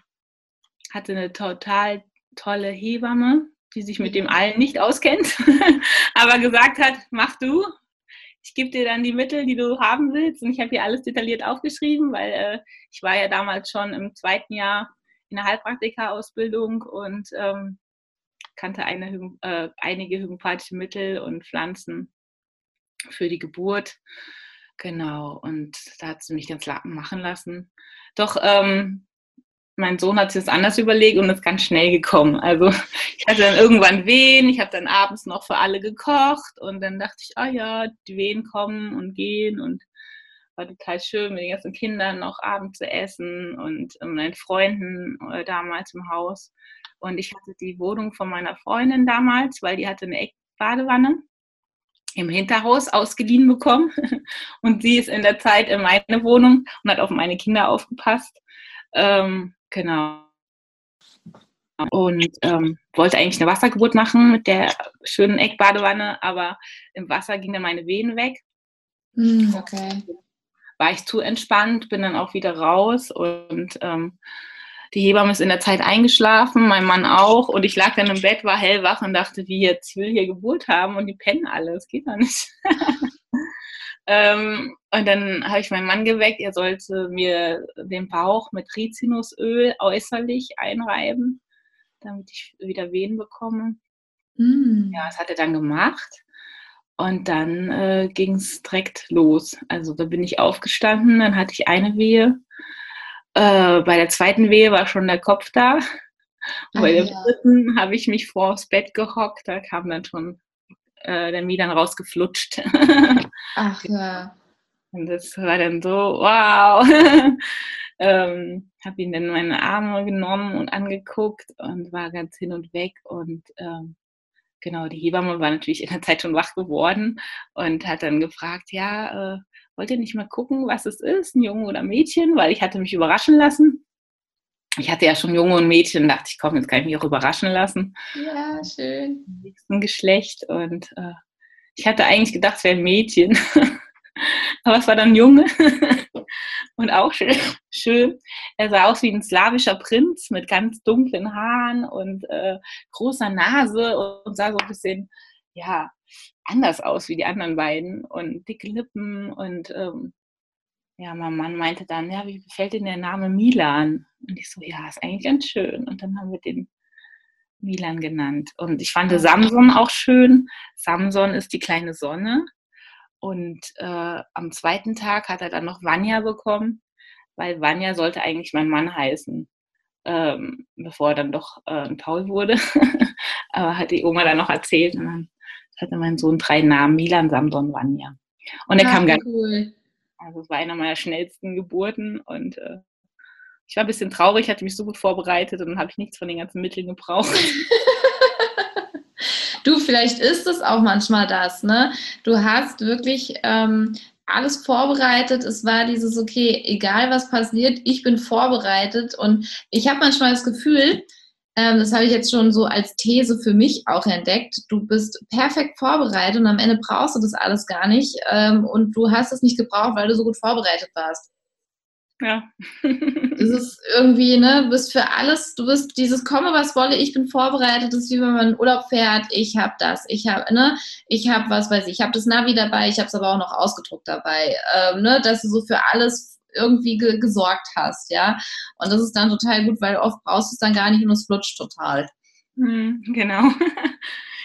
hatte eine total tolle Hebamme, die sich mit dem allen nicht auskennt, aber gesagt hat, mach du, ich gebe dir dann die Mittel, die du haben willst. Und ich habe hier alles detailliert aufgeschrieben, weil äh, ich war ja damals schon im zweiten Jahr in der Heilpraktika-Ausbildung und ähm, kannte eine, äh, einige homöopathische Mittel und Pflanzen für die Geburt. Genau, und da hat sie mich ganz machen lassen. Doch ähm, mein Sohn hat sich das anders überlegt und ist ganz schnell gekommen. Also ich hatte dann irgendwann Wehen, ich habe dann abends noch für alle gekocht und dann dachte ich, ah oh ja, die Wehen kommen und gehen und war total schön mit den ganzen Kindern noch abends zu essen und meinen Freunden äh, damals im Haus. Und ich hatte die Wohnung von meiner Freundin damals, weil die hatte eine Eckbadewanne. im Hinterhaus ausgeliehen bekommen. Und sie ist in der Zeit in meine Wohnung und hat auf meine Kinder aufgepasst. Ähm, genau. Und ähm, wollte eigentlich eine Wassergeburt machen mit der schönen Eckbadewanne, aber im Wasser ging dann meine Wehen weg. Hm, okay. War ich zu entspannt, bin dann auch wieder raus und ähm, die Hebamme ist in der Zeit eingeschlafen, mein Mann auch. Und ich lag dann im Bett, war hellwach und dachte, wie jetzt, ich will hier Geburt haben und die pennen alle, das geht doch nicht. ähm, und dann habe ich meinen Mann geweckt, er sollte mir den Bauch mit Rizinusöl äußerlich einreiben, damit ich wieder Wehen bekomme. Mm. Ja, das hat er dann gemacht. Und dann äh, ging es direkt los. Also da bin ich aufgestanden, dann hatte ich eine Wehe äh, bei der zweiten Wehe war schon der Kopf da. Und bei der dritten habe ich mich vors Bett gehockt, da kam dann schon äh, der Milan rausgeflutscht. Ach ja. Und das war dann so, wow. ähm, habe ihn dann in meine Arme genommen und angeguckt und war ganz hin und weg. Und ähm, genau, die Hebamme war natürlich in der Zeit schon wach geworden und hat dann gefragt, ja, äh, wollt ihr nicht mal gucken, was es ist, ein Junge oder Mädchen, weil ich hatte mich überraschen lassen. Ich hatte ja schon Junge und Mädchen, dachte ich, komm, jetzt kann ich mich auch überraschen lassen. Ja, schön. Im nächsten Geschlecht und äh, ich hatte eigentlich gedacht, es wäre ein Mädchen, aber es war dann ein Junge und auch schön, schön. Er sah aus wie ein slawischer Prinz mit ganz dunklen Haaren und äh, großer Nase und sah so ein bisschen, ja, anders aus wie die anderen beiden und dicke Lippen und ähm, ja, mein Mann meinte dann, ja, wie gefällt Ihnen der Name Milan? Und ich so, ja, ist eigentlich ganz schön. Und dann haben wir den Milan genannt. Und ich fand Samson auch schön. Samson ist die kleine Sonne. Und äh, am zweiten Tag hat er dann noch Vanya bekommen, weil Vanya sollte eigentlich mein Mann heißen, ähm, bevor er dann doch äh, ein Paul wurde. Aber hat die Oma dann noch erzählt. Und dann hatte mein Sohn drei Namen, Milan, Samson, Vanya. Und er Ach, kam ganz cool. Also es war einer meiner schnellsten Geburten und äh, ich war ein bisschen traurig, hatte mich so gut vorbereitet und dann habe ich nichts von den ganzen Mitteln gebraucht. du, vielleicht ist es auch manchmal das, ne? Du hast wirklich ähm, alles vorbereitet. Es war dieses, okay, egal was passiert, ich bin vorbereitet und ich habe manchmal das Gefühl, das habe ich jetzt schon so als These für mich auch entdeckt. Du bist perfekt vorbereitet und am Ende brauchst du das alles gar nicht. Ähm, und du hast es nicht gebraucht, weil du so gut vorbereitet warst. Ja. das ist irgendwie, ne, du bist für alles, du bist dieses komme, was wolle, ich bin vorbereitet, das ist wie wenn man in Urlaub fährt, ich habe das, ich habe, ne, ich habe, was weiß ich, ich habe das Navi dabei, ich habe es aber auch noch ausgedruckt dabei, ähm, ne, dass du so für alles irgendwie ge gesorgt hast, ja. Und das ist dann total gut, weil oft brauchst du es dann gar nicht und es flutscht total. Mhm, genau.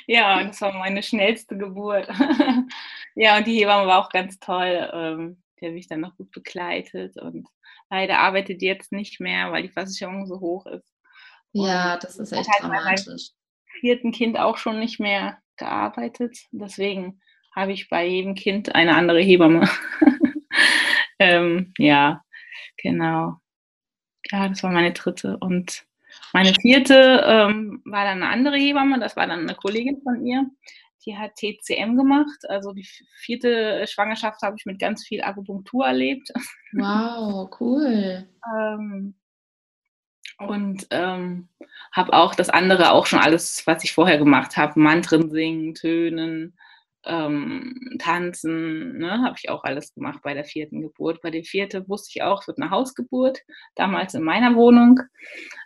ja, das war meine schnellste Geburt. ja, und die Hebamme war auch ganz toll. Ähm, die habe ich dann noch gut begleitet und leider arbeitet die jetzt nicht mehr, weil die Versicherung so hoch ist. Und ja, das ist echt halt dramatisch. vierten Kind auch schon nicht mehr gearbeitet. Deswegen habe ich bei jedem Kind eine andere Hebamme. ähm, ja, genau. Ja, das war meine dritte. Und meine vierte ähm, war dann eine andere Hebamme, das war dann eine Kollegin von ihr. Die hat TCM gemacht. Also die vierte Schwangerschaft habe ich mit ganz viel Akupunktur erlebt. Wow, cool. ähm, und ähm, habe auch das andere auch schon alles, was ich vorher gemacht habe, Mantren singen, Tönen, ähm, Tanzen, ne, habe ich auch alles gemacht bei der vierten Geburt. Bei der vierten wusste ich auch, es wird eine Hausgeburt, damals in meiner Wohnung.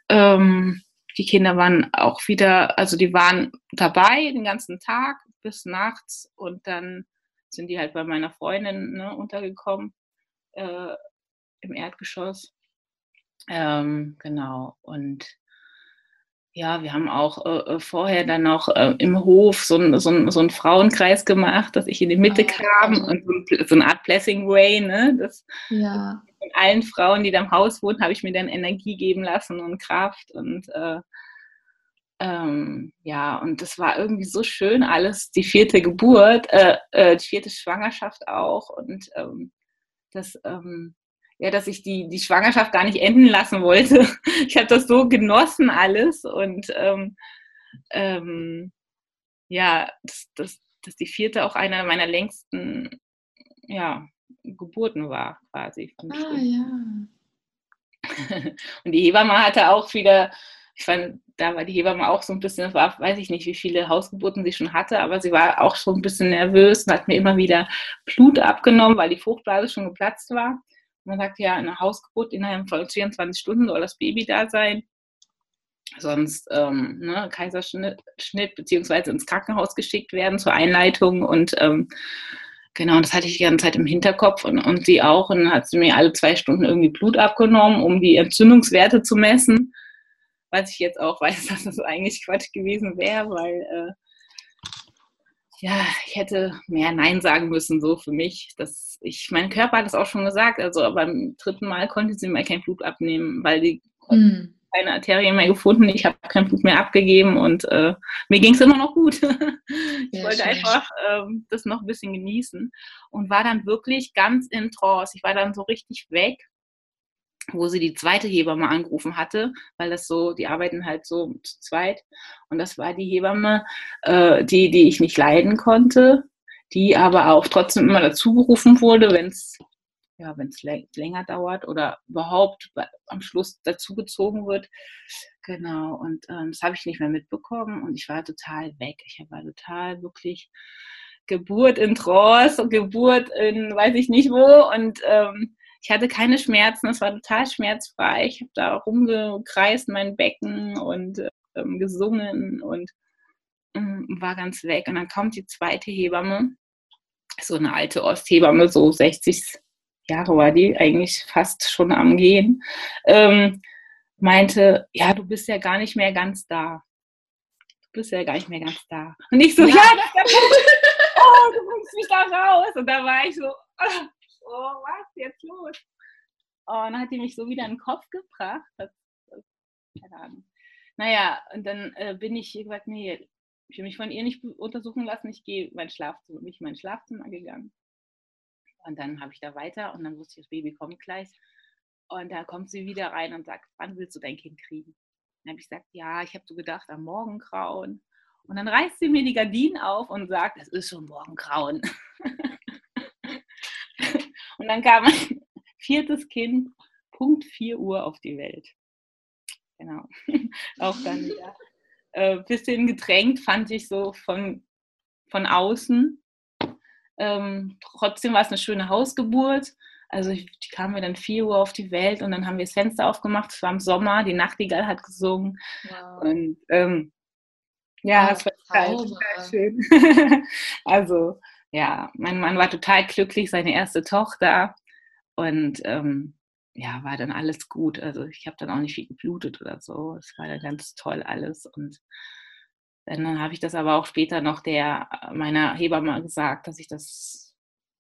Ähm, die Kinder waren auch wieder, also die waren dabei den ganzen Tag bis nachts und dann sind die halt bei meiner Freundin ne, untergekommen äh, im Erdgeschoss. Ähm, genau, und ja, wir haben auch äh, äh, vorher dann noch äh, im Hof so, ein, so, ein, so einen Frauenkreis gemacht, dass ich in die Mitte oh, kam und so, so, eine Art Blessing Way, ne? Das, ja. Von allen Frauen, die da im Haus wohnen, habe ich mir dann Energie geben lassen und Kraft und äh, ähm, ja, und das war irgendwie so schön alles, die vierte Geburt, äh, äh, die vierte Schwangerschaft auch und ähm, das ähm, ja, dass ich die, die Schwangerschaft gar nicht enden lassen wollte. Ich habe das so genossen alles und ähm, ähm, ja, das, das, dass die vierte auch einer meiner längsten ja, Geburten war, quasi. Ah, ja. Und die Hebamme hatte auch wieder, ich fand, da war die Hebamme auch so ein bisschen, war, weiß ich nicht, wie viele Hausgeburten sie schon hatte, aber sie war auch schon ein bisschen nervös und hat mir immer wieder Blut abgenommen, weil die Fruchtblase schon geplatzt war. Man sagt ja, eine Hausgeburt innerhalb von 24 Stunden soll das Baby da sein. Sonst ähm, ne, Kaiserschnitt Schnitt, beziehungsweise ins Krankenhaus geschickt werden zur Einleitung und ähm, Genau, das hatte ich die ganze Zeit im Hinterkopf und, und sie auch. Und dann hat sie mir alle zwei Stunden irgendwie Blut abgenommen, um die Entzündungswerte zu messen. Was ich jetzt auch weiß, dass das eigentlich Quatsch gewesen wäre, weil äh, ja, ich hätte mehr Nein sagen müssen, so für mich. Dass ich, mein Körper hat es auch schon gesagt, also beim dritten Mal konnte sie mir kein Blut abnehmen, weil die mhm keine Arterien mehr gefunden, ich habe kein Blut mehr abgegeben und äh, mir ging es immer noch gut. ich ja, wollte schön. einfach ähm, das noch ein bisschen genießen und war dann wirklich ganz in Trance. Ich war dann so richtig weg, wo sie die zweite Hebamme angerufen hatte, weil das so, die arbeiten halt so zu zweit. Und das war die Hebamme, äh, die, die ich nicht leiden konnte, die aber auch trotzdem immer dazu gerufen wurde, wenn es ja, wenn es länger dauert oder überhaupt am Schluss dazugezogen wird. Genau, und ähm, das habe ich nicht mehr mitbekommen und ich war total weg. Ich war total wirklich Geburt in Trance, Geburt in weiß ich nicht wo und ähm, ich hatte keine Schmerzen, es war total schmerzfrei. Ich habe da rumgekreist, mein Becken und ähm, gesungen und ähm, war ganz weg. Und dann kommt die zweite Hebamme, so eine alte Osthebamme, so 60, Jahre war die, eigentlich fast schon am Gehen, ähm, meinte, ja, du bist ja gar nicht mehr ganz da. Du bist ja gar nicht mehr ganz da. Und ich so, ja, ja das ist der Punkt. Oh, du bringst mich da raus. Und da war ich so, oh, oh was jetzt los? Oh, und dann hat die mich so wieder in den Kopf gebracht. Das, das, keine Ahnung. Naja, und dann äh, bin ich gesagt, nee, ich will mich von ihr nicht untersuchen lassen, ich gehe mein Schlafzimmer, mich in mein Schlafzimmer gegangen. Und dann habe ich da weiter und dann wusste ich, das Baby kommt gleich. Und da kommt sie wieder rein und sagt, wann willst du dein Kind kriegen? Dann habe ich gesagt, ja, ich habe so gedacht, am Morgengrauen. Und dann reißt sie mir die Gardinen auf und sagt, es ist schon Morgengrauen. und dann kam mein viertes Kind, Punkt 4 Uhr auf die Welt. Genau. Auch dann wieder. Äh, bisschen gedrängt fand ich so von, von außen. Ähm, trotzdem war es eine schöne Hausgeburt. Also ich, die kamen wir dann 4 Uhr auf die Welt und dann haben wir das Fenster aufgemacht. Es war im Sommer, die Nachtigall hat gesungen. Wow. Und ähm, ja, es war total, total schön. also ja, mein Mann war total glücklich, seine erste Tochter. Und ähm, ja, war dann alles gut. Also ich habe dann auch nicht viel geblutet oder so. Es war dann ganz toll alles. Und dann habe ich das aber auch später noch der meiner Hebamme gesagt, dass ich das,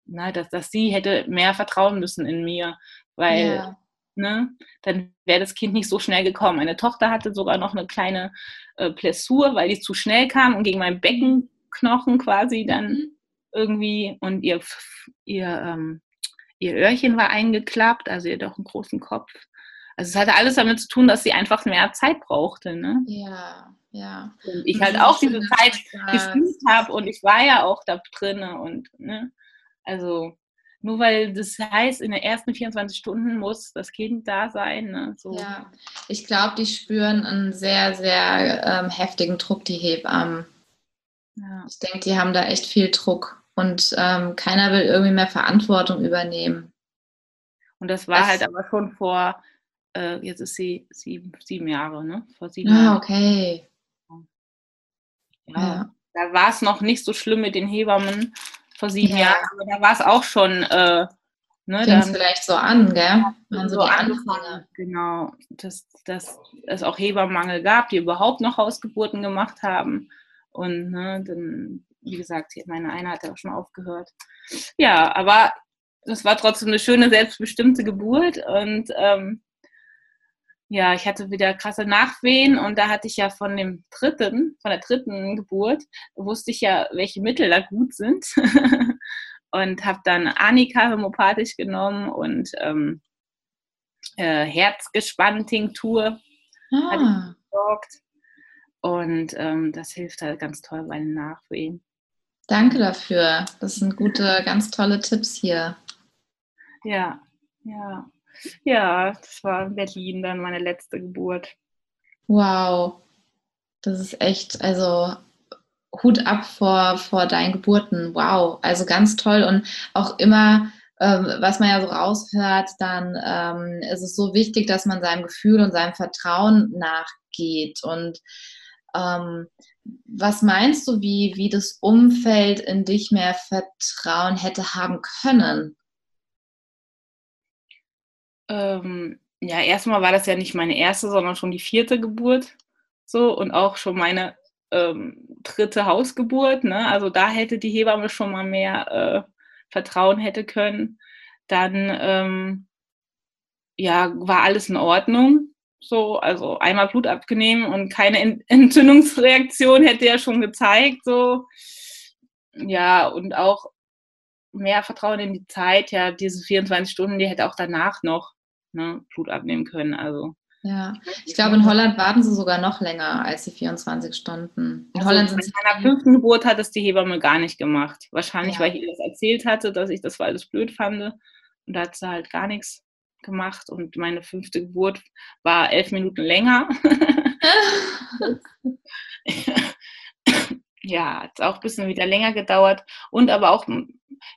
ne, dass, dass sie hätte mehr vertrauen müssen in mir, weil ja. ne, dann wäre das Kind nicht so schnell gekommen. Meine Tochter hatte sogar noch eine kleine äh, Blessur, weil die zu schnell kam und gegen meinen Beckenknochen quasi dann mhm. Irgendwie und ihr, ihr, ähm, ihr Öhrchen war eingeklappt, also ihr doch einen großen Kopf. Also es hatte alles damit zu tun, dass sie einfach mehr Zeit brauchte. Ne? Ja, ja. Und ich halt auch diese Zeit gespielt habe und ich war ja auch da drin und ne, also nur weil das heißt, in den ersten 24 Stunden muss das Kind da sein. Ne, so. Ja, ich glaube, die spüren einen sehr, sehr ähm, heftigen Druck, die Hebammen. Ja. Ich denke, die haben da echt viel Druck und ähm, keiner will irgendwie mehr Verantwortung übernehmen. Und das war das, halt aber schon vor äh, jetzt ist sie sieben, sieben Jahre, ne? Vor sieben ah, Jahren. okay. Ja, ja. Da war es noch nicht so schlimm mit den Hebammen vor sieben ja. Jahren, aber da war es auch schon. Äh, ne, dann, vielleicht so an, gell? Man so, so angefangen, genau, dass, dass es auch Hebammenmangel gab, die überhaupt noch Hausgeburten gemacht haben. Und ne, dann, wie gesagt, meine eine hat ja auch schon aufgehört. Ja, aber es war trotzdem eine schöne, selbstbestimmte Geburt und ähm, ja, ich hatte wieder krasse Nachwehen und da hatte ich ja von dem dritten, von der dritten Geburt, wusste ich ja, welche Mittel da gut sind. und habe dann Anika homopathisch genommen und ähm, äh, Herzgespann-Tinktur ah. Und ähm, das hilft halt ganz toll bei den Nachwehen. Danke dafür. Das sind gute, ganz tolle Tipps hier. Ja, ja. Ja, das war in Berlin dann meine letzte Geburt. Wow. Das ist echt, also Hut ab vor, vor deinen Geburten. Wow. Also ganz toll und auch immer ähm, was man ja so raushört, dann ähm, ist es so wichtig, dass man seinem Gefühl und seinem Vertrauen nachgeht. Und ähm, was meinst du, wie, wie das Umfeld in dich mehr Vertrauen hätte haben können? Ähm, ja, erstmal war das ja nicht meine erste, sondern schon die vierte Geburt. So und auch schon meine ähm, dritte Hausgeburt. Ne? Also da hätte die Hebamme schon mal mehr äh, vertrauen hätte können. Dann ähm, ja, war alles in Ordnung. So, also einmal Blut abgenehmen und keine Entzündungsreaktion hätte er schon gezeigt. So, ja, und auch mehr Vertrauen in die Zeit. Ja, diese 24 Stunden, die hätte auch danach noch ne, Blut abnehmen können. Also ja, ich glaube, in Holland warten sie sogar noch länger als die 24 Stunden. In also Holland sind bei meiner fünften Geburt hat es die Hebamme gar nicht gemacht. Wahrscheinlich, ja. weil ich ihr das erzählt hatte, dass ich das alles blöd fand. Und da hat sie halt gar nichts gemacht. Und meine fünfte Geburt war elf Minuten länger. ja, hat auch ein bisschen wieder länger gedauert. Und aber auch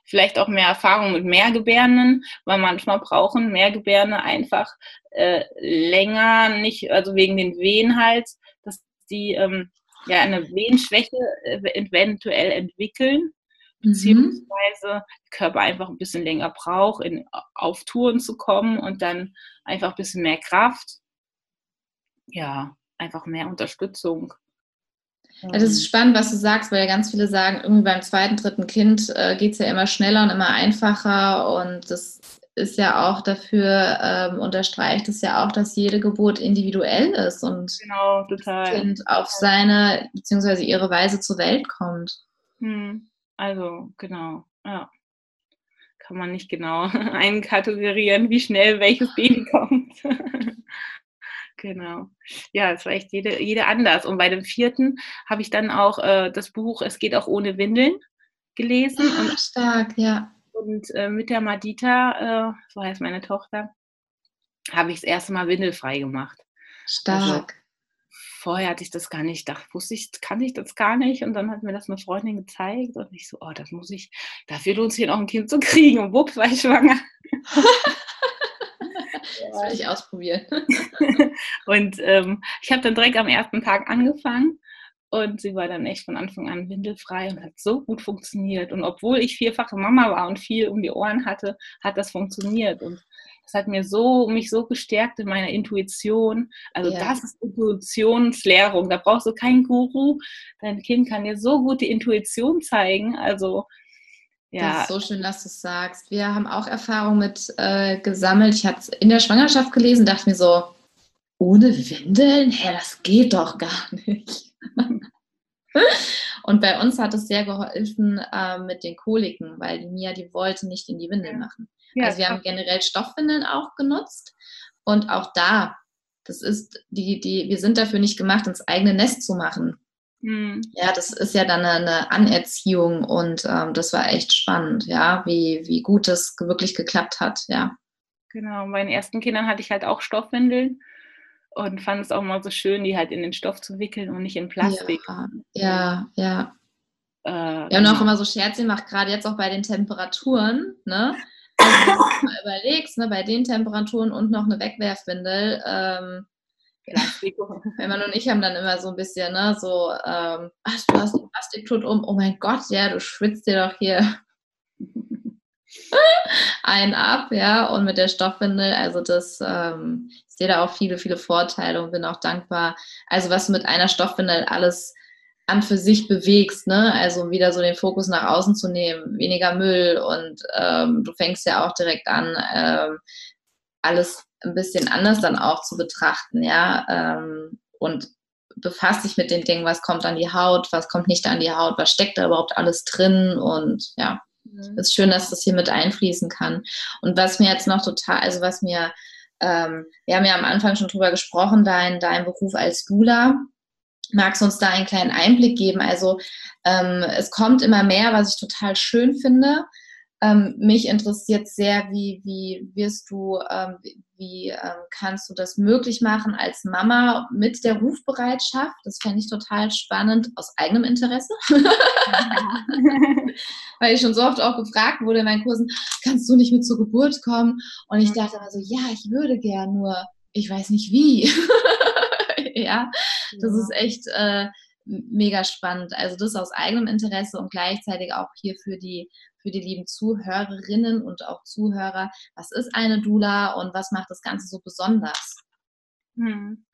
vielleicht auch mehr Erfahrung mit Mehrgebärden, weil manchmal brauchen Mehrgebärde einfach äh, länger, nicht, also wegen den Wehen halt, dass die ähm, ja eine Wehenschwäche äh, eventuell entwickeln. Beziehungsweise der Körper einfach ein bisschen länger braucht, in, auf Touren zu kommen und dann einfach ein bisschen mehr Kraft. Ja, einfach mehr Unterstützung. Ja, das ist spannend, was du sagst, weil ja ganz viele sagen, irgendwie beim zweiten, dritten Kind äh, geht es ja immer schneller und immer einfacher und das ist ja auch dafür, ähm, unterstreicht es ja auch, dass jede Geburt individuell ist und genau, das Kind auf seine bzw. ihre Weise zur Welt kommt. Hm. Also, genau, ja. Kann man nicht genau einkategorieren, wie schnell welches Baby kommt. Genau. Ja, es war echt jede, jede anders. Und bei dem vierten habe ich dann auch äh, das Buch Es geht auch ohne Windeln gelesen. Ach, und, stark, ja. Und äh, mit der Madita, äh, so heißt meine Tochter, habe ich das erste Mal windelfrei gemacht. Stark. Vorher hatte ich das gar nicht, dachte, wusste ich, kann ich das gar nicht. Und dann hat mir das eine Freundin gezeigt und ich so, oh, das muss ich, dafür lohnt sich noch ein Kind zu kriegen. Und wupp, war ich schwanger. Das will ich ausprobieren. und ähm, ich habe dann direkt am ersten Tag angefangen und sie war dann echt von Anfang an windelfrei und hat so gut funktioniert. Und obwohl ich vierfache Mama war und viel um die Ohren hatte, hat das funktioniert. Und das hat mir so, mich so gestärkt in meiner Intuition. Also ja. das ist Intuitionslehrung. Da brauchst du keinen Guru. Dein Kind kann dir so gut die Intuition zeigen. Also ja. Das ist so schön, dass du es sagst. Wir haben auch Erfahrung mit äh, gesammelt. Ich hatte es in der Schwangerschaft gelesen, dachte mir so, ohne Windeln? Hä, das geht doch gar nicht. Und bei uns hat es sehr geholfen äh, mit den Koliken, weil die Mia, die wollte nicht in die Windeln machen. Ja, also wir haben generell Stoffwindeln auch genutzt. Und auch da, das ist, die, die, wir sind dafür nicht gemacht, ins eigene Nest zu machen. Mhm. Ja, das ist ja dann eine Anerziehung und ähm, das war echt spannend, ja, wie, wie gut das wirklich geklappt hat, ja. Genau, bei den ersten Kindern hatte ich halt auch Stoffwindeln und fand es auch mal so schön, die halt in den Stoff zu wickeln und nicht in Plastik. Ja, ja. ja. Äh, Wir haben auch immer so Scherze gemacht, gerade jetzt auch bei den Temperaturen, ne? Wenn du mal überlegst, ne, bei den Temperaturen und noch eine Wegwerfwindel, ähm, Plastik. Emma und ich haben dann immer so ein bisschen, ne, so, ähm, ach, du hast ein Plastiktut um, oh mein Gott, ja, du schwitzt dir doch hier einen ab, ja, und mit der Stoffwindel, also das, ähm, ich sehe da auch viele, viele Vorteile und bin auch dankbar. Also was du mit einer Stoffwindel alles an für sich bewegst, ne? Also wieder so den Fokus nach außen zu nehmen, weniger Müll und ähm, du fängst ja auch direkt an, ähm, alles ein bisschen anders dann auch zu betrachten, ja, ähm, und befasst dich mit den Dingen, was kommt an die Haut, was kommt nicht an die Haut, was steckt da überhaupt alles drin und ja, mhm. ist schön, dass das hier mit einfließen kann. Und was mir jetzt noch total, also was mir, ähm, wir haben ja am Anfang schon drüber gesprochen, dein, dein Beruf als Dula, Magst du uns da einen kleinen Einblick geben? Also ähm, es kommt immer mehr, was ich total schön finde. Ähm, mich interessiert sehr, wie, wie wirst du, ähm, wie ähm, kannst du das möglich machen als Mama mit der Rufbereitschaft? Das fände ich total spannend aus eigenem Interesse. Weil ich schon so oft auch gefragt wurde in meinen Kursen, kannst du nicht mit zur Geburt kommen? Und ich dachte immer so, ja, ich würde gern, nur ich weiß nicht wie. ja, das ist echt äh, mega spannend. Also das aus eigenem Interesse und gleichzeitig auch hier für die für die lieben Zuhörerinnen und auch Zuhörer, was ist eine Dula und was macht das Ganze so besonders? Hm.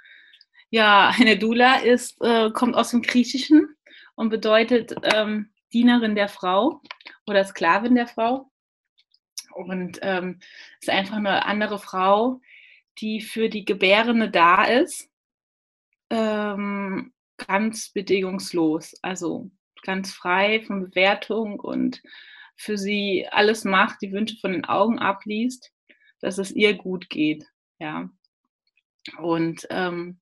Ja, eine Dula ist, äh, kommt aus dem Griechischen und bedeutet ähm, Dienerin der Frau oder Sklavin der Frau. Und ähm, ist einfach eine andere Frau, die für die Gebärende da ist, ähm, ganz bedingungslos, also ganz frei von Bewertung und für sie alles macht, die Wünsche von den Augen abliest, dass es ihr gut geht. Ja. Und ähm,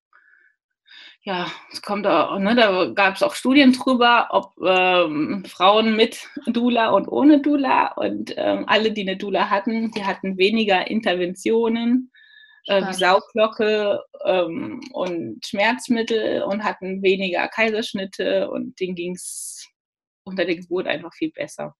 ja, es kommt auch, ne, da gab es auch Studien drüber, ob ähm, Frauen mit Dula und ohne Dula und ähm, alle, die eine Dula hatten, die hatten weniger Interventionen äh, wie Sauglocke ähm, und Schmerzmittel und hatten weniger Kaiserschnitte und denen ging es unter der Geburt einfach viel besser.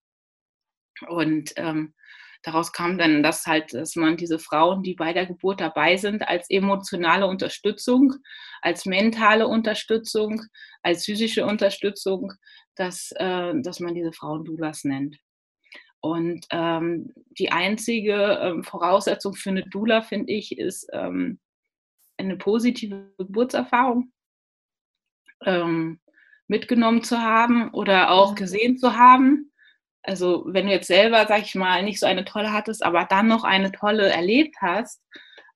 Und ähm, daraus kam dann, dass halt, dass man diese Frauen, die bei der Geburt dabei sind, als emotionale Unterstützung, als mentale Unterstützung, als physische Unterstützung, dass, äh, dass man diese Frauen Doulas nennt. Und ähm, die einzige ähm, Voraussetzung für eine Doula, finde ich, ist ähm, eine positive Geburtserfahrung ähm, mitgenommen zu haben oder auch gesehen zu haben also wenn du jetzt selber, sag ich mal, nicht so eine tolle hattest, aber dann noch eine tolle erlebt hast,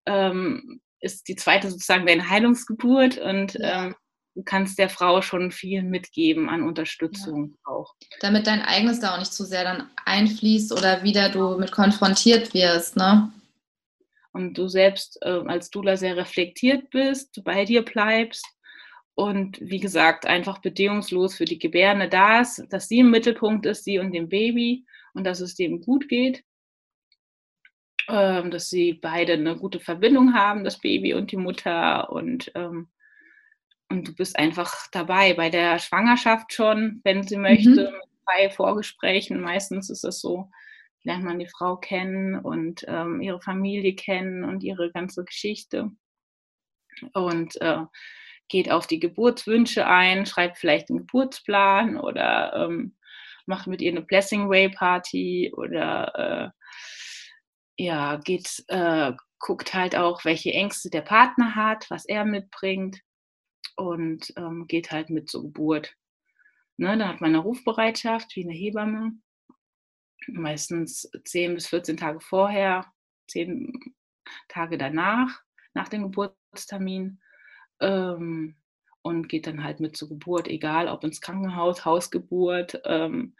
ähm, ist die zweite sozusagen deine Heilungsgeburt und ja. Du kannst der Frau schon viel mitgeben an Unterstützung ja. auch. Damit dein eigenes da auch nicht zu sehr dann einfließt oder wieder du mit konfrontiert wirst, ne? Und du selbst äh, als Dula sehr reflektiert bist, bei dir bleibst und wie gesagt, einfach bedingungslos für die Gebärde da ist, dass sie im Mittelpunkt ist, sie und dem Baby und dass es dem gut geht, ähm, dass sie beide eine gute Verbindung haben, das Baby und die Mutter und, ähm, und du bist einfach dabei bei der Schwangerschaft schon, wenn sie möchte, mhm. zwei Vorgesprächen. Meistens ist es so, lernt man die Frau kennen und ähm, ihre Familie kennen und ihre ganze Geschichte. Und äh, geht auf die Geburtswünsche ein, schreibt vielleicht einen Geburtsplan oder ähm, macht mit ihr eine Blessing Way Party oder äh, ja, geht, äh, guckt halt auch, welche Ängste der Partner hat, was er mitbringt und ähm, geht halt mit zur Geburt. Ne, da hat man eine Rufbereitschaft wie eine Hebamme, meistens 10 bis 14 Tage vorher, 10 Tage danach, nach dem Geburtstermin ähm, und geht dann halt mit zur Geburt, egal ob ins Krankenhaus, Hausgeburt ähm,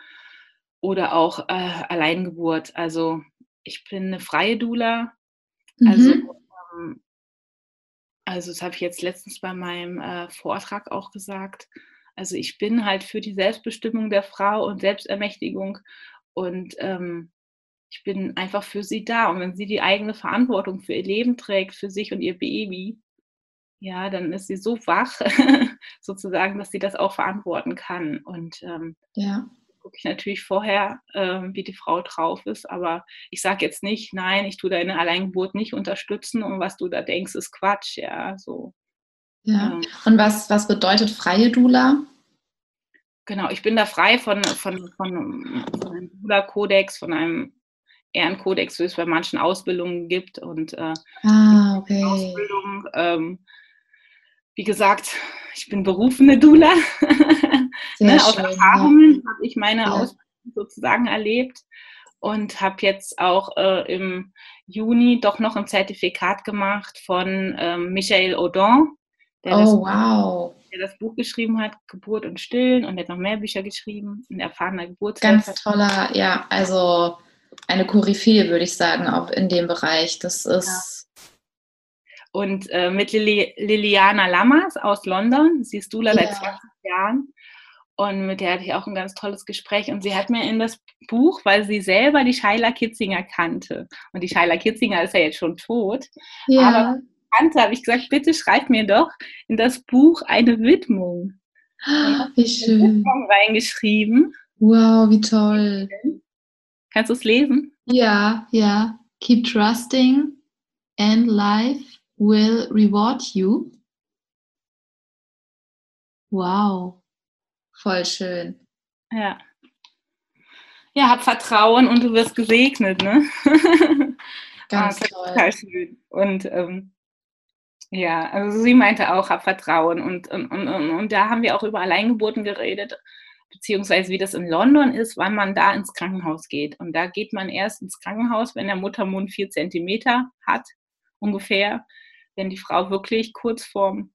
oder auch äh, Alleingeburt. Also ich bin eine freie Dula. Also, mhm. ähm, also das habe ich jetzt letztens bei meinem äh, Vortrag auch gesagt. Also ich bin halt für die Selbstbestimmung der Frau und Selbstermächtigung und ähm, ich bin einfach für sie da. Und wenn sie die eigene Verantwortung für ihr Leben trägt, für sich und ihr Baby, ja, dann ist sie so wach, sozusagen, dass sie das auch verantworten kann. Und ähm, ja. Gucke ich natürlich vorher, ähm, wie die Frau drauf ist. Aber ich sage jetzt nicht, nein, ich tue deine Alleingeburt nicht unterstützen und was du da denkst, ist Quatsch. Ja, so. Ja. Ähm, und was, was bedeutet freie Dula? Genau, ich bin da frei von, von, von, von einem Dula-Kodex, von einem Ehrenkodex, wie es bei manchen Ausbildungen gibt. Und äh, ah, okay. Ausbildung ähm, wie gesagt, ich bin berufene Dula. ne, aus Erfahrungen ja. habe ich meine ja. Ausbildung sozusagen erlebt und habe jetzt auch äh, im Juni doch noch ein Zertifikat gemacht von ähm, Michael Audin, der, oh, das, wow. der das Buch geschrieben hat, Geburt und Stillen, und er hat noch mehr Bücher geschrieben, ein erfahrener Geburtshelfer. Ganz toller, ja, also eine Koryphäe, würde ich sagen, auch in dem Bereich. Das ist und äh, mit Lili Liliana Lammers aus London. Sie ist Dula ja. seit 20 Jahren. Und mit der hatte ich auch ein ganz tolles Gespräch. Und sie hat mir in das Buch, weil sie selber die Shaila Kitzinger kannte. Und die Shaila Kitzinger ist ja jetzt schon tot. Ja. Aber kannte, habe ich gesagt, bitte schreib mir doch in das Buch eine Widmung. Oh, wie schön. Widmung reingeschrieben. Wow, wie toll. Kannst du es lesen? Ja, ja. Keep trusting and life will reward you. Wow. Voll schön. Ja. Ja, hab Vertrauen und du wirst gesegnet, ne? Ganz ah, toll. Total schön. Und ähm, ja, also sie meinte auch, hab Vertrauen. Und, und, und, und da haben wir auch über Alleingeburten geredet, beziehungsweise wie das in London ist, wann man da ins Krankenhaus geht. Und da geht man erst ins Krankenhaus, wenn der Muttermund vier Zentimeter hat, ungefähr. Wenn die Frau wirklich kurz vorm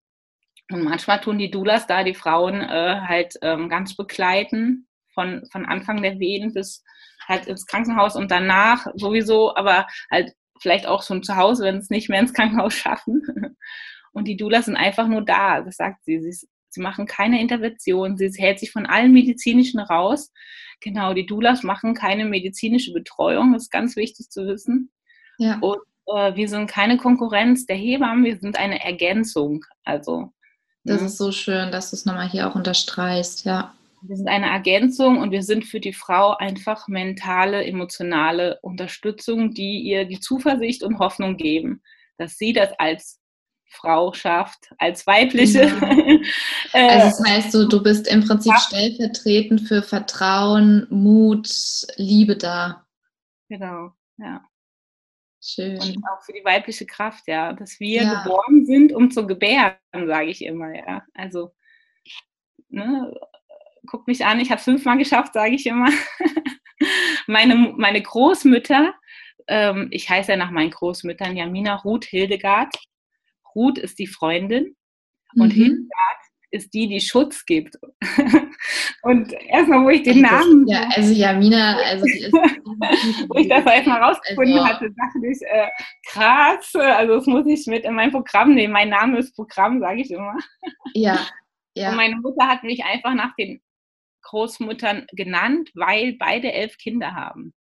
und manchmal tun die Doulas da die Frauen äh, halt ähm, ganz begleiten, von, von Anfang der Wehen bis halt ins Krankenhaus und danach sowieso, aber halt vielleicht auch schon zu Hause, wenn es nicht mehr ins Krankenhaus schaffen. Und die Doulas sind einfach nur da, das sagt sie. Sie, sie machen keine Intervention, sie hält sich von allen medizinischen raus. Genau, die Doulas machen keine medizinische Betreuung, das ist ganz wichtig zu wissen. Ja. Und äh, wir sind keine Konkurrenz der Hebammen, wir sind eine Ergänzung. Also das ja. ist so schön, dass du es nochmal hier auch unterstreichst, ja. Wir sind eine Ergänzung und wir sind für die Frau einfach mentale, emotionale Unterstützung, die ihr die Zuversicht und Hoffnung geben, dass sie das als Frau schafft, als weibliche. Äh, also das heißt, du, du bist im Prinzip stellvertretend für Vertrauen, Mut, Liebe da. Genau, ja. Schön. Und auch für die weibliche Kraft, ja, dass wir ja. geboren sind, um zu gebären, sage ich immer, ja. Also, ne, guck mich an, ich habe fünfmal geschafft, sage ich immer. meine, meine Großmütter, ähm, ich heiße ja nach meinen Großmüttern Jamina Ruth Hildegard. Ruth ist die Freundin und mhm. Hildegard ist die, die Schutz gibt. und erstmal, wo ich den also, Namen. Ja, also Jamina, also die ist. wo ich das erstmal rausgefunden also, hatte, dachte ich, äh, krass, also das muss ich mit in mein Programm nehmen. Mein Name ist Programm, sage ich immer. Ja. ja. Und meine Mutter hat mich einfach nach den Großmuttern genannt, weil beide elf Kinder haben.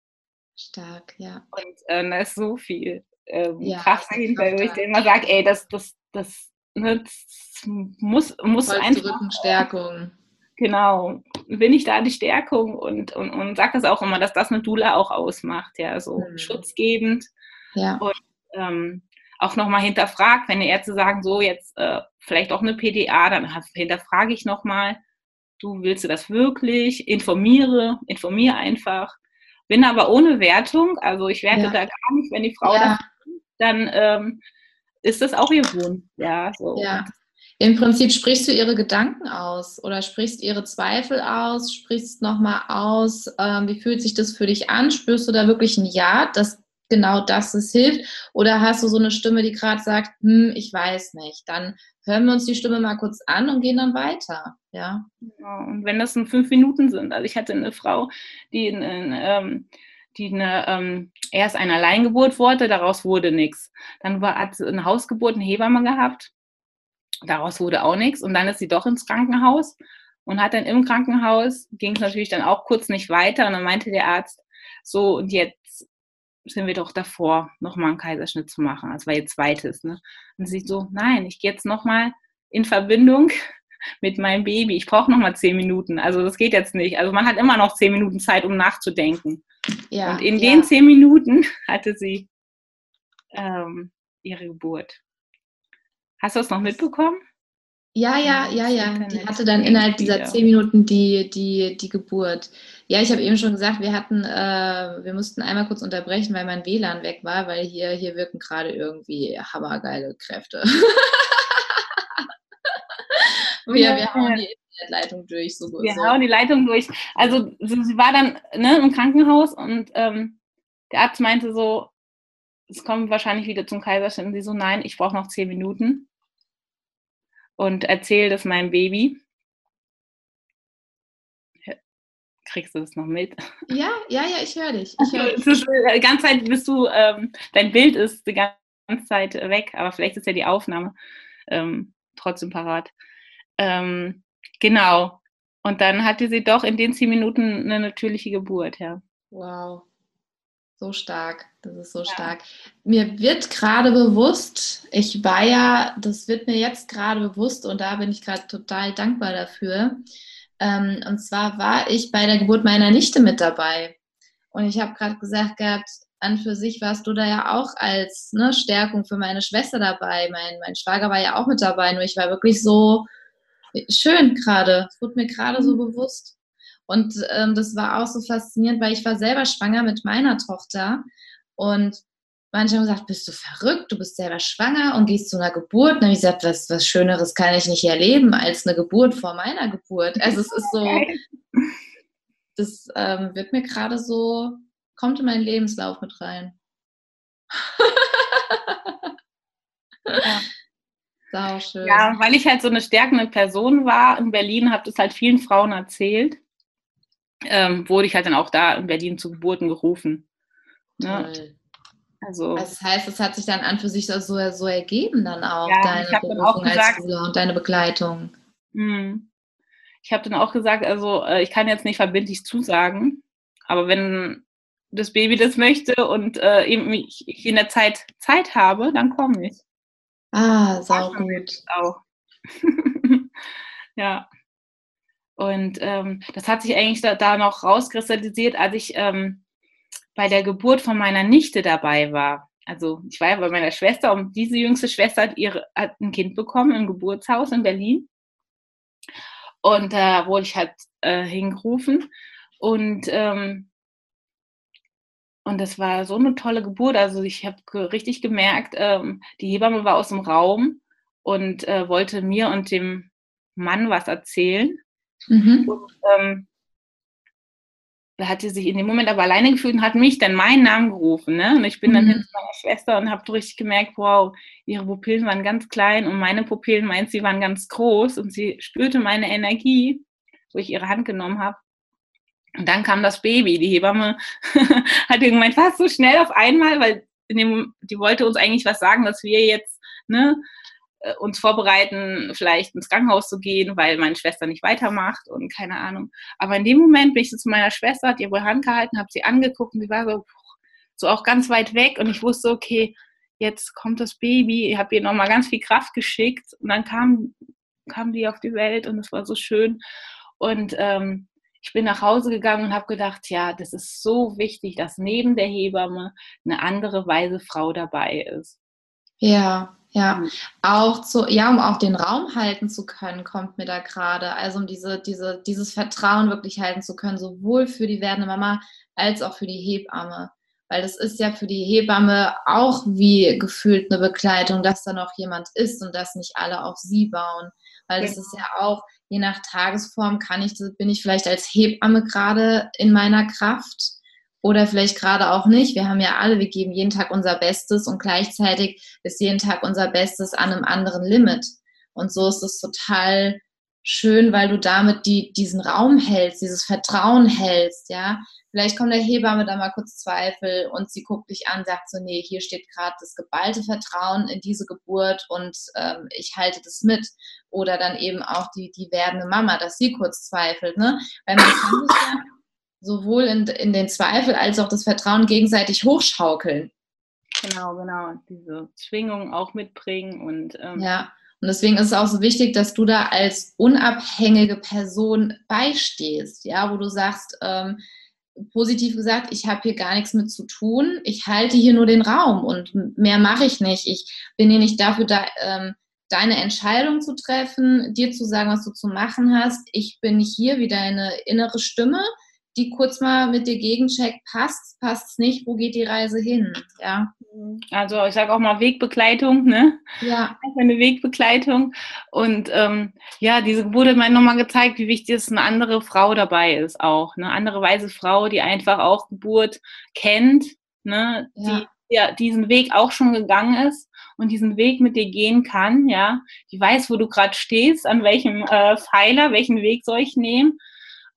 Stark, ja. Und äh, da ist so viel ähm, ja, Kraft dahinter, wo ich immer sage, ey, das, das, das, ne, das muss, muss einfach. Rückenstärkung. Genau, bin ich da die Stärkung und, und, und sage das auch immer, dass das eine Dula auch ausmacht, ja, so mhm. schutzgebend. Ja. Und ähm, auch nochmal hinterfragt, wenn die Ärzte sagen, so jetzt äh, vielleicht auch eine PDA, dann hinterfrage ich nochmal, du willst du das wirklich? Informiere, informiere einfach. Bin aber ohne Wertung, also ich werte ja. da gar nicht, wenn die Frau ja. das dann ähm, ist das auch ihr Wunsch. Ja, so. ja. Im Prinzip sprichst du ihre Gedanken aus oder sprichst ihre Zweifel aus, sprichst nochmal aus, ähm, wie fühlt sich das für dich an? Spürst du da wirklich ein Ja, dass genau das es hilft? Oder hast du so eine Stimme, die gerade sagt, hm, ich weiß nicht? Dann hören wir uns die Stimme mal kurz an und gehen dann weiter. Ja. ja und wenn das in fünf Minuten sind, also ich hatte eine Frau, die in, in ähm, die eine, ähm, erst eine Alleingeburt wollte, daraus wurde nichts. Dann war, hat sie eine Hausgeburt, eine Hebamme gehabt Daraus wurde auch nichts. Und dann ist sie doch ins Krankenhaus und hat dann im Krankenhaus, ging es natürlich dann auch kurz nicht weiter. Und dann meinte der Arzt, so, und jetzt sind wir doch davor, nochmal einen Kaiserschnitt zu machen. Das war ihr zweites. Ne? Und sie so, nein, ich gehe jetzt nochmal in Verbindung mit meinem Baby. Ich brauche nochmal zehn Minuten. Also das geht jetzt nicht. Also man hat immer noch zehn Minuten Zeit, um nachzudenken. Ja, und in ja. den zehn Minuten hatte sie ähm, ihre Geburt. Hast du es noch mitbekommen? Ja, ja, ja, ja. Die hatte dann innerhalb dieser zehn Minuten die, die, die Geburt. Ja, ich habe eben schon gesagt, wir hatten, äh, wir mussten einmal kurz unterbrechen, weil mein WLAN weg war, weil hier, hier wirken gerade irgendwie hammergeile Kräfte. wir, ja. wir hauen die Internetleitung durch. So, wir so. hauen die Leitung durch. Also sie war dann ne, im Krankenhaus und ähm, der Arzt meinte so, es kommt wahrscheinlich wieder zum Kaiserschnitt. Und sie so, nein, ich brauche noch zehn Minuten und erzähle das meinem Baby. Kriegst du das noch mit? Ja, ja, ja, ich höre dich. Ich hör dich. Ist, die ganze Zeit bist du, ähm, dein Bild ist die ganze ganze Zeit weg, aber vielleicht ist ja die Aufnahme ähm, trotzdem parat. Ähm, genau. Und dann hatte sie doch in den zehn Minuten eine natürliche Geburt, ja. Wow. So stark, das ist so ja. stark. Mir wird gerade bewusst, ich war ja, das wird mir jetzt gerade bewusst und da bin ich gerade total dankbar dafür. Ähm, und zwar war ich bei der Geburt meiner Nichte mit dabei. Und ich habe gerade gesagt gehabt, an für sich warst du da ja auch als ne, Stärkung für meine Schwester dabei. Mein, mein Schwager war ja auch mit dabei, nur ich war wirklich so schön gerade. Es wurde mir gerade so mhm. bewusst. Und ähm, das war auch so faszinierend, weil ich war selber schwanger mit meiner Tochter und manche haben gesagt, bist du verrückt, du bist selber schwanger und gehst zu einer Geburt. Und dann habe ich gesagt, was, was Schöneres kann ich nicht erleben als eine Geburt vor meiner Geburt. Also es ist so, das ähm, wird mir gerade so, kommt in meinen Lebenslauf mit rein. ja. Sau schön. Ja, weil ich halt so eine stärkende Person war in Berlin, habe das halt vielen Frauen erzählt, ähm, wurde ich halt dann auch da in Berlin zu Geburten gerufen. Ne? Also, also, das heißt, es hat sich dann an für sich so, so ergeben dann auch, ja, deine ich dann auch gesagt, und deine Begleitung. Hm. Ich habe dann auch gesagt, also äh, ich kann jetzt nicht verbindlich zusagen, aber wenn das Baby das möchte und äh, eben ich, ich in der Zeit Zeit habe, dann komme ich. Ah, sau gut. Auch. ja. Und ähm, das hat sich eigentlich da, da, noch rauskristallisiert, als ich ähm, bei der Geburt von meiner Nichte dabei war. Also ich war ja bei meiner Schwester und diese jüngste Schwester hat, ihre, hat ein Kind bekommen im Geburtshaus in Berlin. Und da wurde ich halt äh, hingerufen. Und ähm, und das war so eine tolle Geburt. Also ich habe richtig gemerkt, ähm, die Hebamme war aus dem Raum und äh, wollte mir und dem Mann was erzählen. Mhm. Und, ähm, da hat sie sich in dem Moment aber alleine gefühlt und hat mich dann meinen Namen gerufen. Ne? Und ich bin dann mhm. hin zu meiner Schwester und habe richtig gemerkt, wow, ihre Pupillen waren ganz klein und meine Pupillen meint, sie waren ganz groß und sie spürte meine Energie, wo ich ihre Hand genommen habe. Und dann kam das Baby. Die Hebamme hat gemeint, fast so schnell auf einmal, weil dem, die wollte uns eigentlich was sagen, dass wir jetzt ne, äh, uns vorbereiten, vielleicht ins Krankenhaus zu gehen, weil meine Schwester nicht weitermacht und keine Ahnung. Aber in dem Moment bin ich so zu meiner Schwester, hat ihre Hand gehalten, habe sie angeguckt und sie war so, so auch ganz weit weg und ich wusste, okay, jetzt kommt das Baby. Ich habe ihr nochmal ganz viel Kraft geschickt und dann kam, kam die auf die Welt und es war so schön. Und ähm, ich bin nach Hause gegangen und habe gedacht, ja, das ist so wichtig, dass neben der Hebamme eine andere weise Frau dabei ist. Ja, ja. Auch zu, ja, um auch den Raum halten zu können, kommt mir da gerade. Also um diese, diese, dieses Vertrauen wirklich halten zu können, sowohl für die werdende Mama als auch für die Hebamme. Weil das ist ja für die Hebamme auch wie gefühlt eine Begleitung, dass da noch jemand ist und dass nicht alle auf sie bauen. Weil das ist ja auch, je nach Tagesform kann ich, bin ich vielleicht als Hebamme gerade in meiner Kraft oder vielleicht gerade auch nicht. Wir haben ja alle, wir geben jeden Tag unser Bestes und gleichzeitig ist jeden Tag unser Bestes an einem anderen Limit. Und so ist es total schön, weil du damit die, diesen Raum hältst, dieses Vertrauen hältst, ja. Vielleicht kommt der Hebamme da mal kurz Zweifel und sie guckt dich an, sagt so, nee, hier steht gerade das geballte Vertrauen in diese Geburt und ähm, ich halte das mit. Oder dann eben auch die, die werdende Mama, dass sie kurz zweifelt, ne? Weil man kann sich ja sowohl in, in den Zweifel als auch das Vertrauen gegenseitig hochschaukeln. Genau, genau. Diese Schwingung auch mitbringen und ähm, ja. Und deswegen ist es auch so wichtig, dass du da als unabhängige Person beistehst, ja, wo du sagst, ähm, positiv gesagt, ich habe hier gar nichts mit zu tun, ich halte hier nur den Raum und mehr mache ich nicht. Ich bin hier nicht dafür da, ähm, deine Entscheidung zu treffen, dir zu sagen, was du zu machen hast. Ich bin hier wie deine innere Stimme, die kurz mal mit dir gegencheckt, passt, passt es nicht, wo geht die Reise hin? Ja. Also ich sage auch mal Wegbegleitung, ne? Ja. Eine Wegbegleitung. Und ähm, ja, diese Geburt hat mir nochmal gezeigt, wie wichtig es eine andere Frau dabei ist auch. Eine andere weise Frau, die einfach auch Geburt kennt, ne? Ja. Die ja diesen Weg auch schon gegangen ist und diesen Weg mit dir gehen kann, ja, die weiß, wo du gerade stehst, an welchem äh, Pfeiler, welchen Weg soll ich nehmen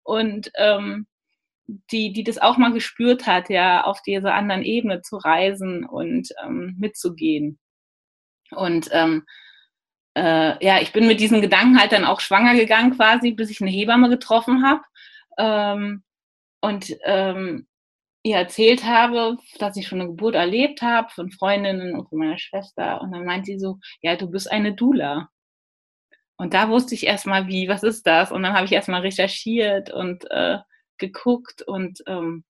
und ähm, die, die das auch mal gespürt hat, ja, auf dieser anderen Ebene zu reisen und ähm, mitzugehen. Und ähm, äh, ja, ich bin mit diesen Gedanken halt dann auch schwanger gegangen quasi, bis ich eine Hebamme getroffen habe. Ähm, und ähm, ihr erzählt habe, dass ich schon eine Geburt erlebt habe von Freundinnen und von meiner Schwester. Und dann meint sie so, ja, du bist eine Dula. Und da wusste ich erstmal, wie, was ist das? Und dann habe ich erstmal recherchiert und äh, geguckt und ähm,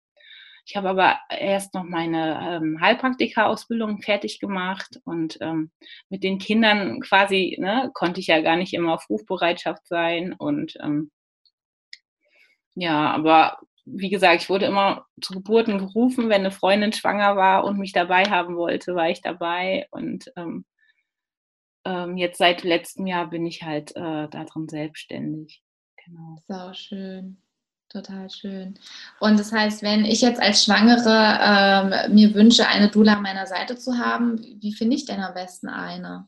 ich habe aber erst noch meine ähm, Heilpraktika-Ausbildung fertig gemacht und ähm, mit den Kindern quasi ne, konnte ich ja gar nicht immer auf Rufbereitschaft sein. Und ähm, ja, aber wie gesagt, ich wurde immer zu Geburten gerufen, wenn eine Freundin schwanger war und mich dabei haben wollte, war ich dabei. Und ähm, ähm, jetzt seit letztem Jahr bin ich halt äh, darin selbstständig. Genau. Sau schön. Total schön. Und das heißt, wenn ich jetzt als Schwangere ähm, mir wünsche, eine Dula an meiner Seite zu haben, wie finde ich denn am besten eine?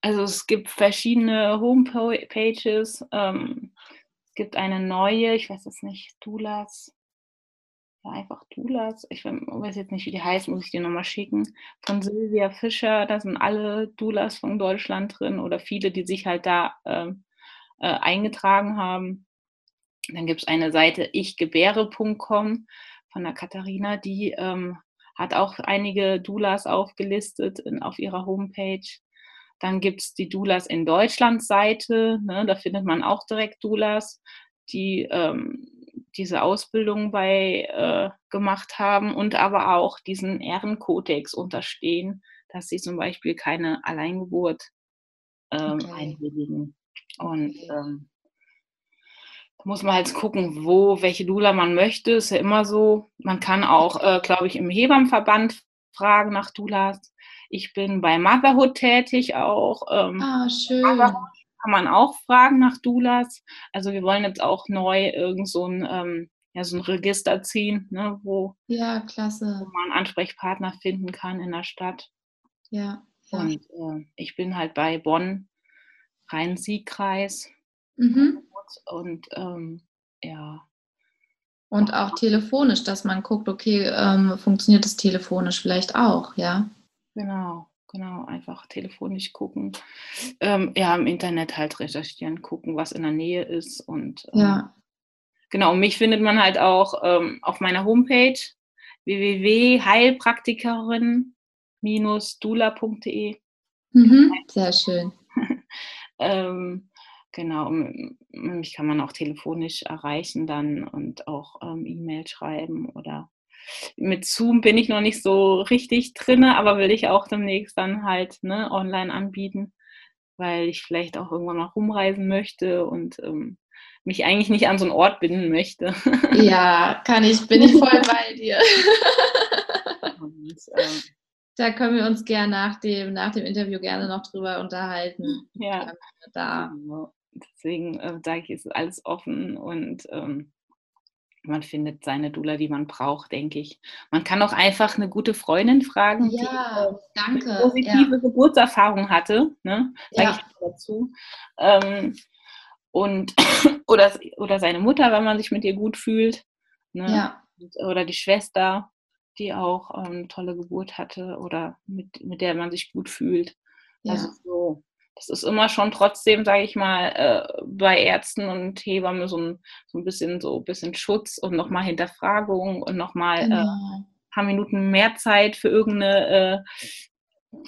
Also es gibt verschiedene Homepages. Ähm, es gibt eine neue, ich weiß es nicht, Dulas. Ja, einfach Dulas. Ich weiß jetzt nicht, wie die heißt, muss ich dir nochmal schicken. Von Silvia Fischer, da sind alle Dulas von Deutschland drin oder viele, die sich halt da ähm, äh, eingetragen haben. Dann gibt es eine Seite ichgebäre.com von der Katharina, die ähm, hat auch einige Doulas aufgelistet in, auf ihrer Homepage. Dann gibt es die Doulas in Deutschland Seite, ne, da findet man auch direkt Doulas, die ähm, diese Ausbildung bei äh, gemacht haben und aber auch diesen Ehrenkodex unterstehen, dass sie zum Beispiel keine Alleingeburt ähm, okay. einwilligen. Und ähm, muss man halt gucken, wo, welche Dula man möchte. Ist ja immer so. Man kann auch, äh, glaube ich, im Hebammenverband fragen nach Dulas. Ich bin bei Motherhood tätig auch. Ähm, ah, schön. kann man auch fragen nach Dulas. Also wir wollen jetzt auch neu irgend so ein, ähm, ja, so ein Register ziehen, ne, wo, ja, klasse. wo man einen Ansprechpartner finden kann in der Stadt. Ja. ja. Und äh, ich bin halt bei Bonn, Rhein-Sieg-Kreis. Mhm und ähm, ja. Und auch telefonisch, dass man guckt, okay, ähm, funktioniert das telefonisch vielleicht auch, ja? Genau, genau, einfach telefonisch gucken. Ähm, ja, im Internet halt recherchieren, gucken, was in der Nähe ist und ähm, ja. Genau, mich findet man halt auch ähm, auf meiner Homepage www.heilpraktikerin-dula.de. Mhm, sehr schön. ähm, Genau, mich kann man auch telefonisch erreichen dann und auch ähm, E-Mail schreiben oder mit Zoom bin ich noch nicht so richtig drin, aber will ich auch demnächst dann halt ne, online anbieten, weil ich vielleicht auch irgendwann mal rumreisen möchte und ähm, mich eigentlich nicht an so einen Ort binden möchte. Ja, kann ich, bin ich voll bei dir. Und, ähm, da können wir uns gerne nach dem, nach dem Interview gerne noch drüber unterhalten. Ja. Da. Genau. Deswegen äh, sage ich, ist alles offen und ähm, man findet seine Dula, die man braucht, denke ich. Man kann auch einfach eine gute Freundin fragen, ja, die äh, danke. eine positive ja. Geburtserfahrung hatte, ne? sage ja. ich dazu. Ähm, und, oder, oder seine Mutter, wenn man sich mit ihr gut fühlt. Ne? Ja. Oder die Schwester, die auch ähm, eine tolle Geburt hatte oder mit, mit der man sich gut fühlt. Ja. Also so, das ist immer schon trotzdem, sage ich mal, äh, bei Ärzten und Hebammen so ein, so ein bisschen so ein bisschen Schutz und nochmal Hinterfragung und nochmal genau. äh, ein paar Minuten mehr Zeit für irgendeine äh,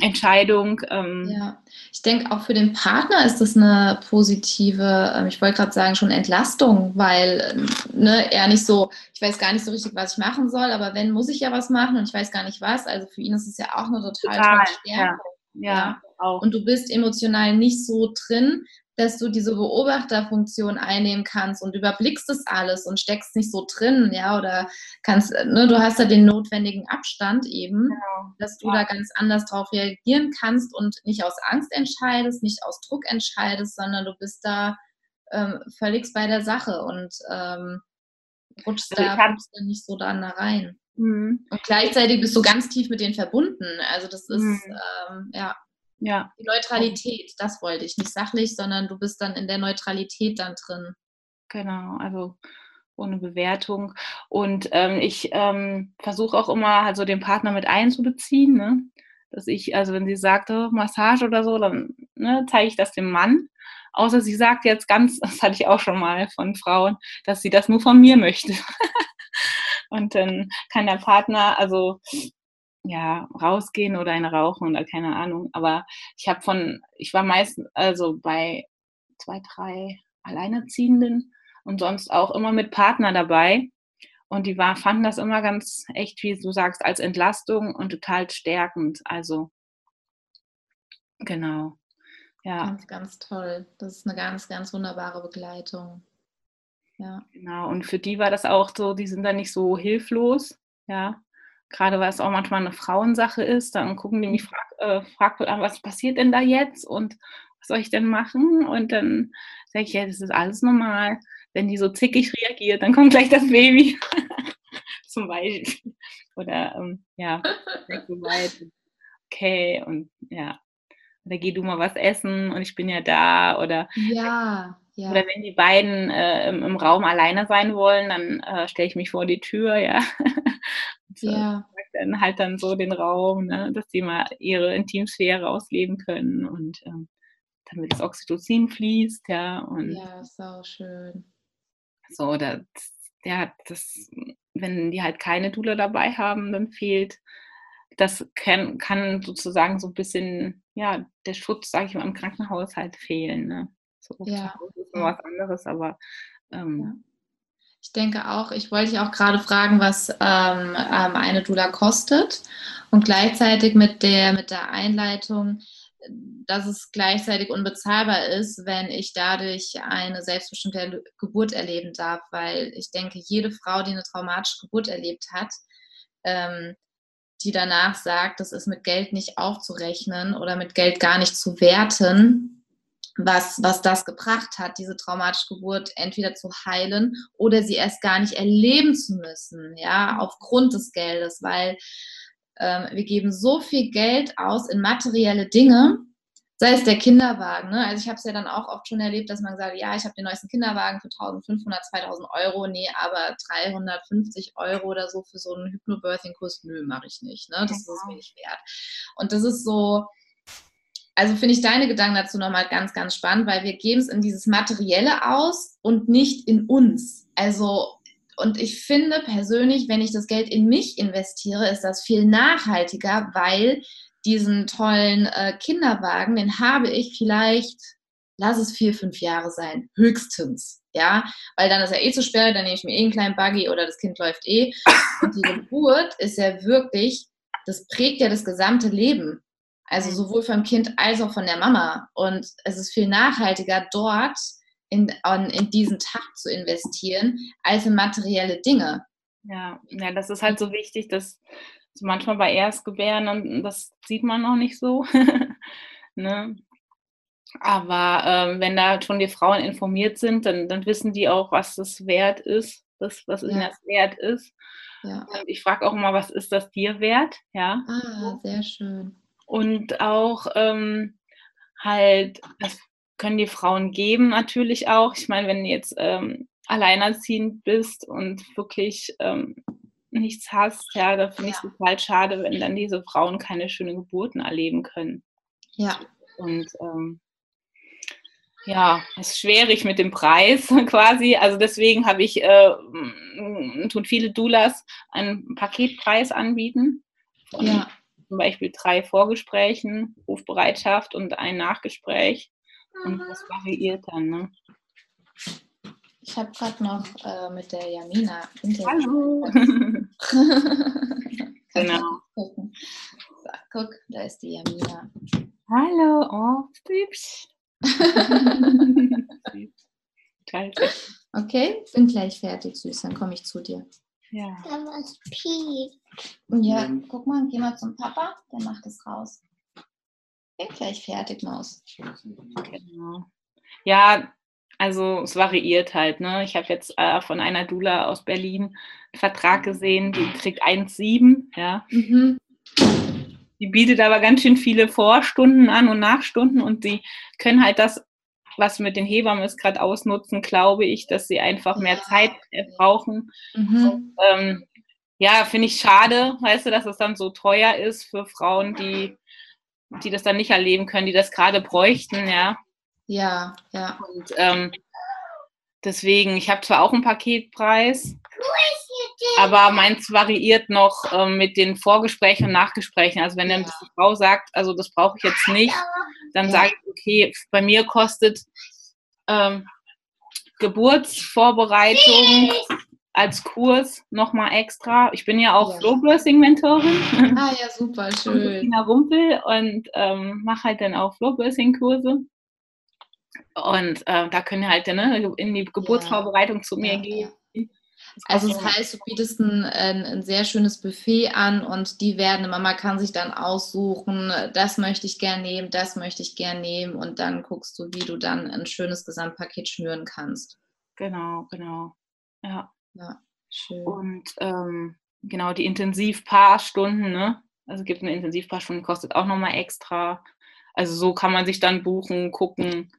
Entscheidung. Ähm. Ja, ich denke auch für den Partner ist das eine positive, ähm, ich wollte gerade sagen, schon Entlastung, weil ne, er nicht so, ich weiß gar nicht so richtig, was ich machen soll, aber wenn, muss ich ja was machen und ich weiß gar nicht was. Also für ihn ist es ja auch eine total, total tolle Stärke. Ja. ja auch. Und du bist emotional nicht so drin, dass du diese Beobachterfunktion einnehmen kannst und überblickst das alles und steckst nicht so drin, ja, oder kannst, ne, du hast ja den notwendigen Abstand eben, genau. dass du ja. da ganz anders drauf reagieren kannst und nicht aus Angst entscheidest, nicht aus Druck entscheidest, sondern du bist da ähm, völlig bei der Sache und ähm, rutschst also da, rutschst da nicht so da rein. Mhm. Und gleichzeitig bist du ganz tief mit denen verbunden. Also das ist, mhm. ähm, ja. Ja. Die Neutralität, das wollte ich. Nicht sachlich, sondern du bist dann in der Neutralität dann drin. Genau, also ohne Bewertung. Und ähm, ich ähm, versuche auch immer, also den Partner mit einzubeziehen. Ne? dass ich, also wenn sie sagt, oh, Massage oder so, dann ne, zeige ich das dem Mann. Außer sie sagt jetzt ganz, das hatte ich auch schon mal von Frauen, dass sie das nur von mir möchte. und dann kann der Partner, also ja, rausgehen oder eine rauchen oder keine Ahnung. Aber ich habe von, ich war meistens, also bei zwei, drei Alleinerziehenden und sonst auch immer mit Partner dabei. Und die war, fanden das immer ganz echt, wie du sagst, als Entlastung und total stärkend. Also, genau. Ja. Ganz, ganz toll. Das ist eine ganz, ganz wunderbare Begleitung. Ja. Genau. Und für die war das auch so, die sind da nicht so hilflos. Ja. Gerade weil es auch manchmal eine Frauensache ist, dann gucken die mich, mhm. frag, äh, fragt an, was passiert denn da jetzt und was soll ich denn machen? Und dann sage ich, ja, das ist alles normal wenn die so zickig reagiert, dann kommt gleich das Baby. Zum Beispiel. Oder ähm, ja, so weit. Okay, und ja. Oder geh du mal was essen und ich bin ja da. Oder, ja, ja. oder wenn die beiden äh, im, im, Raum alleine sein wollen, dann äh, stelle ich mich vor die Tür, ja. so, ja. Dann halt dann so den Raum, ne, dass die mal ihre Intimsphäre ausleben können und ähm, damit das Oxytocin fließt, ja. Und, ja, so schön. So, das, ja, das, wenn die halt keine Dula dabei haben, dann fehlt, das kann, kann sozusagen so ein bisschen, ja, der Schutz, sage ich mal, im Krankenhaus halt fehlen. Ne? Ja. Das ist noch was anderes, aber ähm. Ich denke auch, ich wollte dich auch gerade fragen, was ähm, ähm eine Dula kostet und gleichzeitig mit der, mit der Einleitung, dass es gleichzeitig unbezahlbar ist, wenn ich dadurch eine selbstbestimmte Geburt erleben darf, weil ich denke, jede Frau, die eine traumatische Geburt erlebt hat, ähm, die danach sagt, das ist mit Geld nicht aufzurechnen oder mit Geld gar nicht zu werten, was, was das gebracht hat, diese traumatische Geburt entweder zu heilen oder sie erst gar nicht erleben zu müssen, ja, aufgrund des Geldes, weil ähm, wir geben so viel Geld aus in materielle Dinge, sei es der Kinderwagen. Ne? Also ich habe es ja dann auch oft schon erlebt, dass man sagt, ja, ich habe den neuesten Kinderwagen für 1500, 2000 Euro, nee, aber 350 Euro oder so für so einen Hypnobirthing-Kurs, nö, mache ich nicht. Ne? Das genau. ist mir nicht wert. Und das ist so, also finde ich deine Gedanken dazu nochmal ganz, ganz spannend, weil wir geben es in dieses Materielle aus und nicht in uns. Also und ich finde persönlich, wenn ich das Geld in mich investiere, ist das viel nachhaltiger, weil diesen tollen äh, Kinderwagen, den habe ich vielleicht, lass es vier, fünf Jahre sein, höchstens. Ja, weil dann ist er eh zu spät, dann nehme ich mir eh einen kleinen Buggy oder das Kind läuft eh. Und die Geburt ist ja wirklich, das prägt ja das gesamte Leben. Also sowohl vom Kind als auch von der Mama. Und es ist viel nachhaltiger dort, in, in diesen Tag zu investieren, als in materielle Dinge. Ja, ja, das ist halt so wichtig, dass manchmal bei Erstgebären, das sieht man noch nicht so. ne? Aber ähm, wenn da schon die Frauen informiert sind, dann, dann wissen die auch, was das wert ist, das, was ihnen das wert ist. Ja. Und ich frage auch immer, was ist das dir wert? Ja. Ah, sehr schön. Und auch ähm, halt, das können die Frauen geben natürlich auch. Ich meine, wenn du jetzt ähm, alleinerziehend bist und wirklich ähm, nichts hast, ja, da finde ja. ich es total schade, wenn dann diese Frauen keine schönen Geburten erleben können. Ja. Und ähm, ja, es ist schwierig mit dem Preis quasi. Also deswegen habe ich, äh, tun viele Doulas einen Paketpreis anbieten. Von ja. Zum Beispiel drei Vorgesprächen, Rufbereitschaft und ein Nachgespräch. Und das variiert dann, ne? Ich habe gerade noch äh, mit der Jamina Hallo! genau. So, guck, da ist die Jamina. Hallo, oh, süß. okay, bin gleich fertig, süß. Dann komme ich zu dir. Ja. Da was Piep. Ja, guck mal, geh mal zum Papa, der macht es raus. Bin gleich fertig, Maus. Genau. Ja, also es variiert halt. Ne? Ich habe jetzt äh, von einer Dula aus Berlin einen Vertrag gesehen, die kriegt 1,7. Ja. Mhm. Die bietet aber ganz schön viele Vorstunden an und Nachstunden und sie können halt das, was mit den Hebammen ist, gerade ausnutzen, glaube ich, dass sie einfach mehr ja. Zeit brauchen. Mhm. Und, ähm, ja, finde ich schade, weißt du, dass es dann so teuer ist für Frauen, die die das dann nicht erleben können, die das gerade bräuchten, ja. Ja, ja. Und ähm, deswegen, ich habe zwar auch einen Paketpreis, aber meins variiert noch ähm, mit den Vorgesprächen und Nachgesprächen. Also wenn dann die Frau sagt, also das brauche ich jetzt nicht, dann ja. sage ich, okay, bei mir kostet ähm, Geburtsvorbereitung als Kurs nochmal extra. Ich bin ja auch ja. Flowbirthing-Mentorin. Ah ja, super, schön. Tina Rumpel und ähm, mache halt dann auch Flowbirthing-Kurse. Und äh, da können halt ne, in die Geburtsvorbereitung ja. zu mir ja, gehen. Also das heißt, du bietest ein, ein, ein, sehr schönes Buffet an und die werden, Mama kann sich dann aussuchen, das möchte ich gern nehmen, das möchte ich gern nehmen und dann guckst du, wie du dann ein schönes Gesamtpaket schnüren kannst. Genau, genau. Ja. Ja, schön. Und ähm, genau, die Intensivpaarstunden, ne? Also es gibt eine Intensivpaarstunde, kostet auch nochmal extra. Also so kann man sich dann buchen, gucken.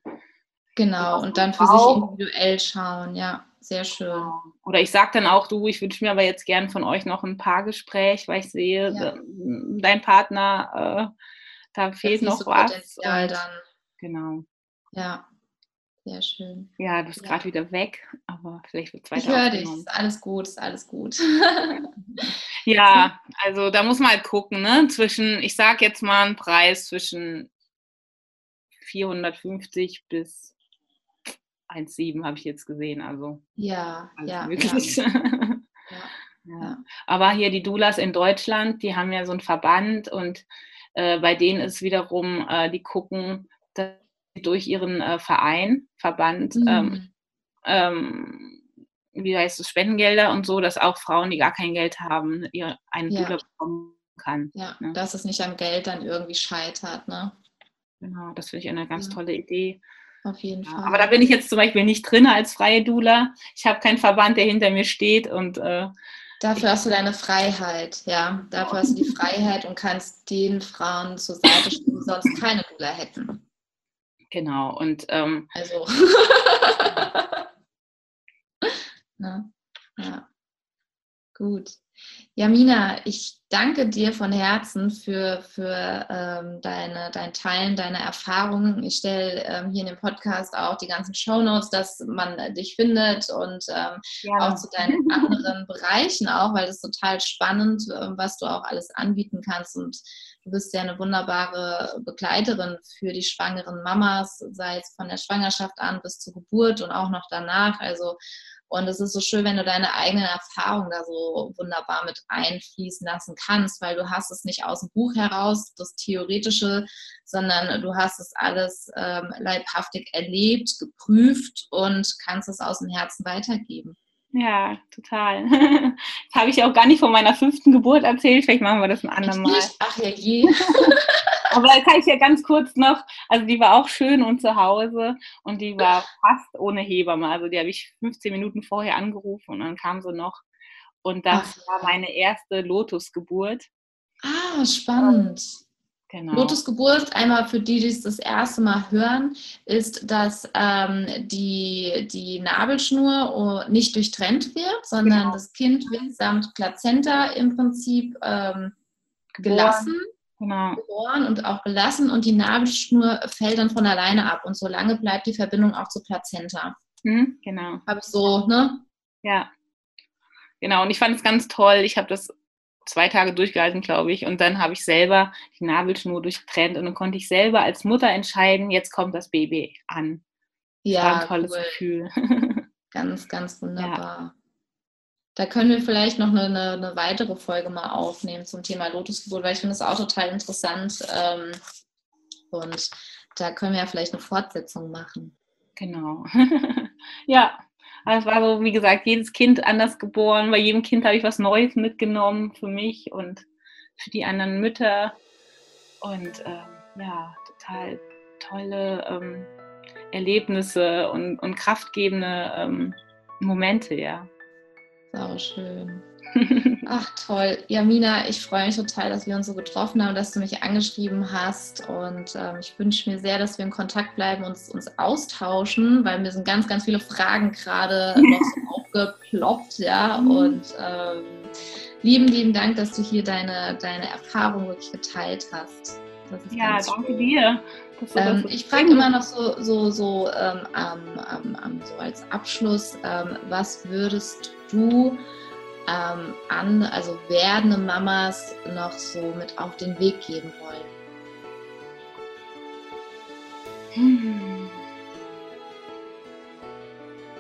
Genau, und dann für auch. sich individuell schauen, ja, sehr schön. Oder ich sage dann auch, du, ich wünsche mir aber jetzt gern von euch noch ein Paargespräch, weil ich sehe, ja. dein Partner, äh, da fehlt noch was. Potenzial dann. Genau. Ja, sehr schön. Ja, du bist ja. gerade wieder weg, aber vielleicht wird es weiter Ich höre dich, ist alles gut, ist alles gut. ja, also da muss man halt gucken, ne? Zwischen, ich sage jetzt mal einen Preis zwischen 450 bis 1,7 habe ich jetzt gesehen, also. Ja, ja. Möglich. Ja. ja. Aber hier die Doulas in Deutschland, die haben ja so einen Verband und äh, bei denen ist wiederum, äh, die gucken, dass durch ihren äh, Verein, Verband, mhm. ähm, ähm, wie heißt es, Spendengelder und so, dass auch Frauen, die gar kein Geld haben, ihre, eine ja. Doula bekommen kann. Ja, ne? dass es nicht am Geld dann irgendwie scheitert, ne? Genau, das finde ich eine ganz ja. tolle Idee. Auf jeden Fall. aber da bin ich jetzt zum Beispiel nicht drin als freie Doula. Ich habe keinen Verband, der hinter mir steht und äh, Dafür hast du deine Freiheit, ja. Dafür hast du die Freiheit und kannst den Frauen zur Seite stehen, die sonst keine Doula hätten. Genau, und ähm, also. ja. ja. Gut. Jamina, ich danke dir von Herzen für, für ähm, deine, dein Teilen deiner Erfahrungen. Ich stelle ähm, hier in dem Podcast auch die ganzen Shownotes, dass man äh, dich findet und ähm, auch zu deinen anderen Bereichen auch, weil das ist total spannend, äh, was du auch alles anbieten kannst und du bist ja eine wunderbare Begleiterin für die schwangeren Mamas, sei es von der Schwangerschaft an bis zur Geburt und auch noch danach. Also und es ist so schön, wenn du deine eigenen Erfahrungen da so wunderbar mit einfließen lassen kannst, weil du hast es nicht aus dem Buch heraus, das Theoretische, sondern du hast es alles ähm, leibhaftig erlebt, geprüft und kannst es aus dem Herzen weitergeben. Ja, total. Das habe ich auch gar nicht von meiner fünften Geburt erzählt. Vielleicht machen wir das ein andermal. Ach ja, je. Aber da kann ich ja ganz kurz noch, also die war auch schön und zu Hause und die war fast ohne Hebamme. Also die habe ich 15 Minuten vorher angerufen und dann kam sie noch. Und das Ach. war meine erste Lotusgeburt. Ah, spannend. Genau. Lotusgeburt, einmal für die, die es das erste Mal hören, ist, dass ähm, die, die Nabelschnur oh, nicht durchtrennt wird, sondern genau. das Kind wird samt Plazenta im Prinzip ähm, gelassen, genau. geboren und auch gelassen und die Nabelschnur fällt dann von alleine ab und solange bleibt die Verbindung auch zur Plazenta. Mhm, genau. Habe ich so, ne? Ja. Genau, und ich fand es ganz toll. Ich habe das zwei Tage durchgehalten, glaube ich. Und dann habe ich selber die Nabelschnur durchtrennt und dann konnte ich selber als Mutter entscheiden, jetzt kommt das Baby an. Das ja, ein tolles cool. Gefühl. Ganz, ganz wunderbar. Ja. Da können wir vielleicht noch eine, eine, weitere Folge mal aufnehmen zum Thema Lotusgeburt, weil ich finde es auch total interessant. Ähm, und da können wir ja vielleicht eine Fortsetzung machen. Genau. ja, es war so, wie gesagt, jedes Kind anders geboren. Bei jedem Kind habe ich was Neues mitgenommen für mich und für die anderen Mütter. Und ähm, ja, total tolle ähm, Erlebnisse und, und kraftgebende ähm, Momente, ja. Sau schön. Ach toll. Jamina, ich freue mich total, dass wir uns so getroffen haben, dass du mich angeschrieben hast. Und ähm, ich wünsche mir sehr, dass wir in Kontakt bleiben und uns, austauschen, weil mir sind ganz, ganz viele Fragen gerade noch so aufgeploppt. Ja? Mhm. Und ähm, lieben, lieben Dank, dass du hier deine, deine Erfahrung wirklich geteilt hast. ja, danke dir. Ähm, ich frage immer noch so, so, so, ähm, ähm, so als Abschluss, ähm, was würdest du ähm, an, also werdende Mamas noch so mit auf den Weg geben wollen? Hm.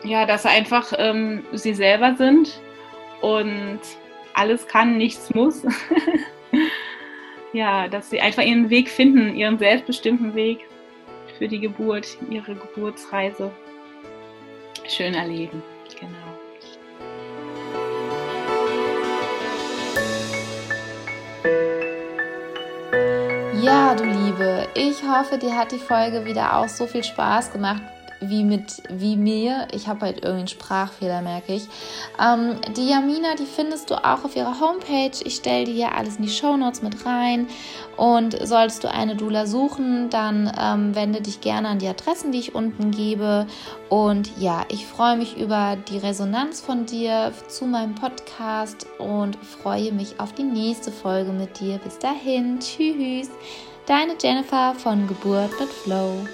Ja, dass einfach ähm, sie selber sind und alles kann, nichts muss. ja, dass sie einfach ihren Weg finden, ihren selbstbestimmten Weg für die Geburt, ihre Geburtsreise schön erleben. Genau. Ja, du Liebe, ich hoffe, dir hat die Folge wieder auch so viel Spaß gemacht wie mit wie mir. Ich habe halt irgendwie einen Sprachfehler, merke ich. Ähm, die Jamina, die findest du auch auf ihrer Homepage. Ich stelle dir hier alles in die Show Notes mit rein. Und solltest du eine Dula suchen, dann ähm, wende dich gerne an die Adressen, die ich unten gebe. Und ja, ich freue mich über die Resonanz von dir zu meinem Podcast und freue mich auf die nächste Folge mit dir. Bis dahin, tschüss. Deine Jennifer von Geburt mit Flow.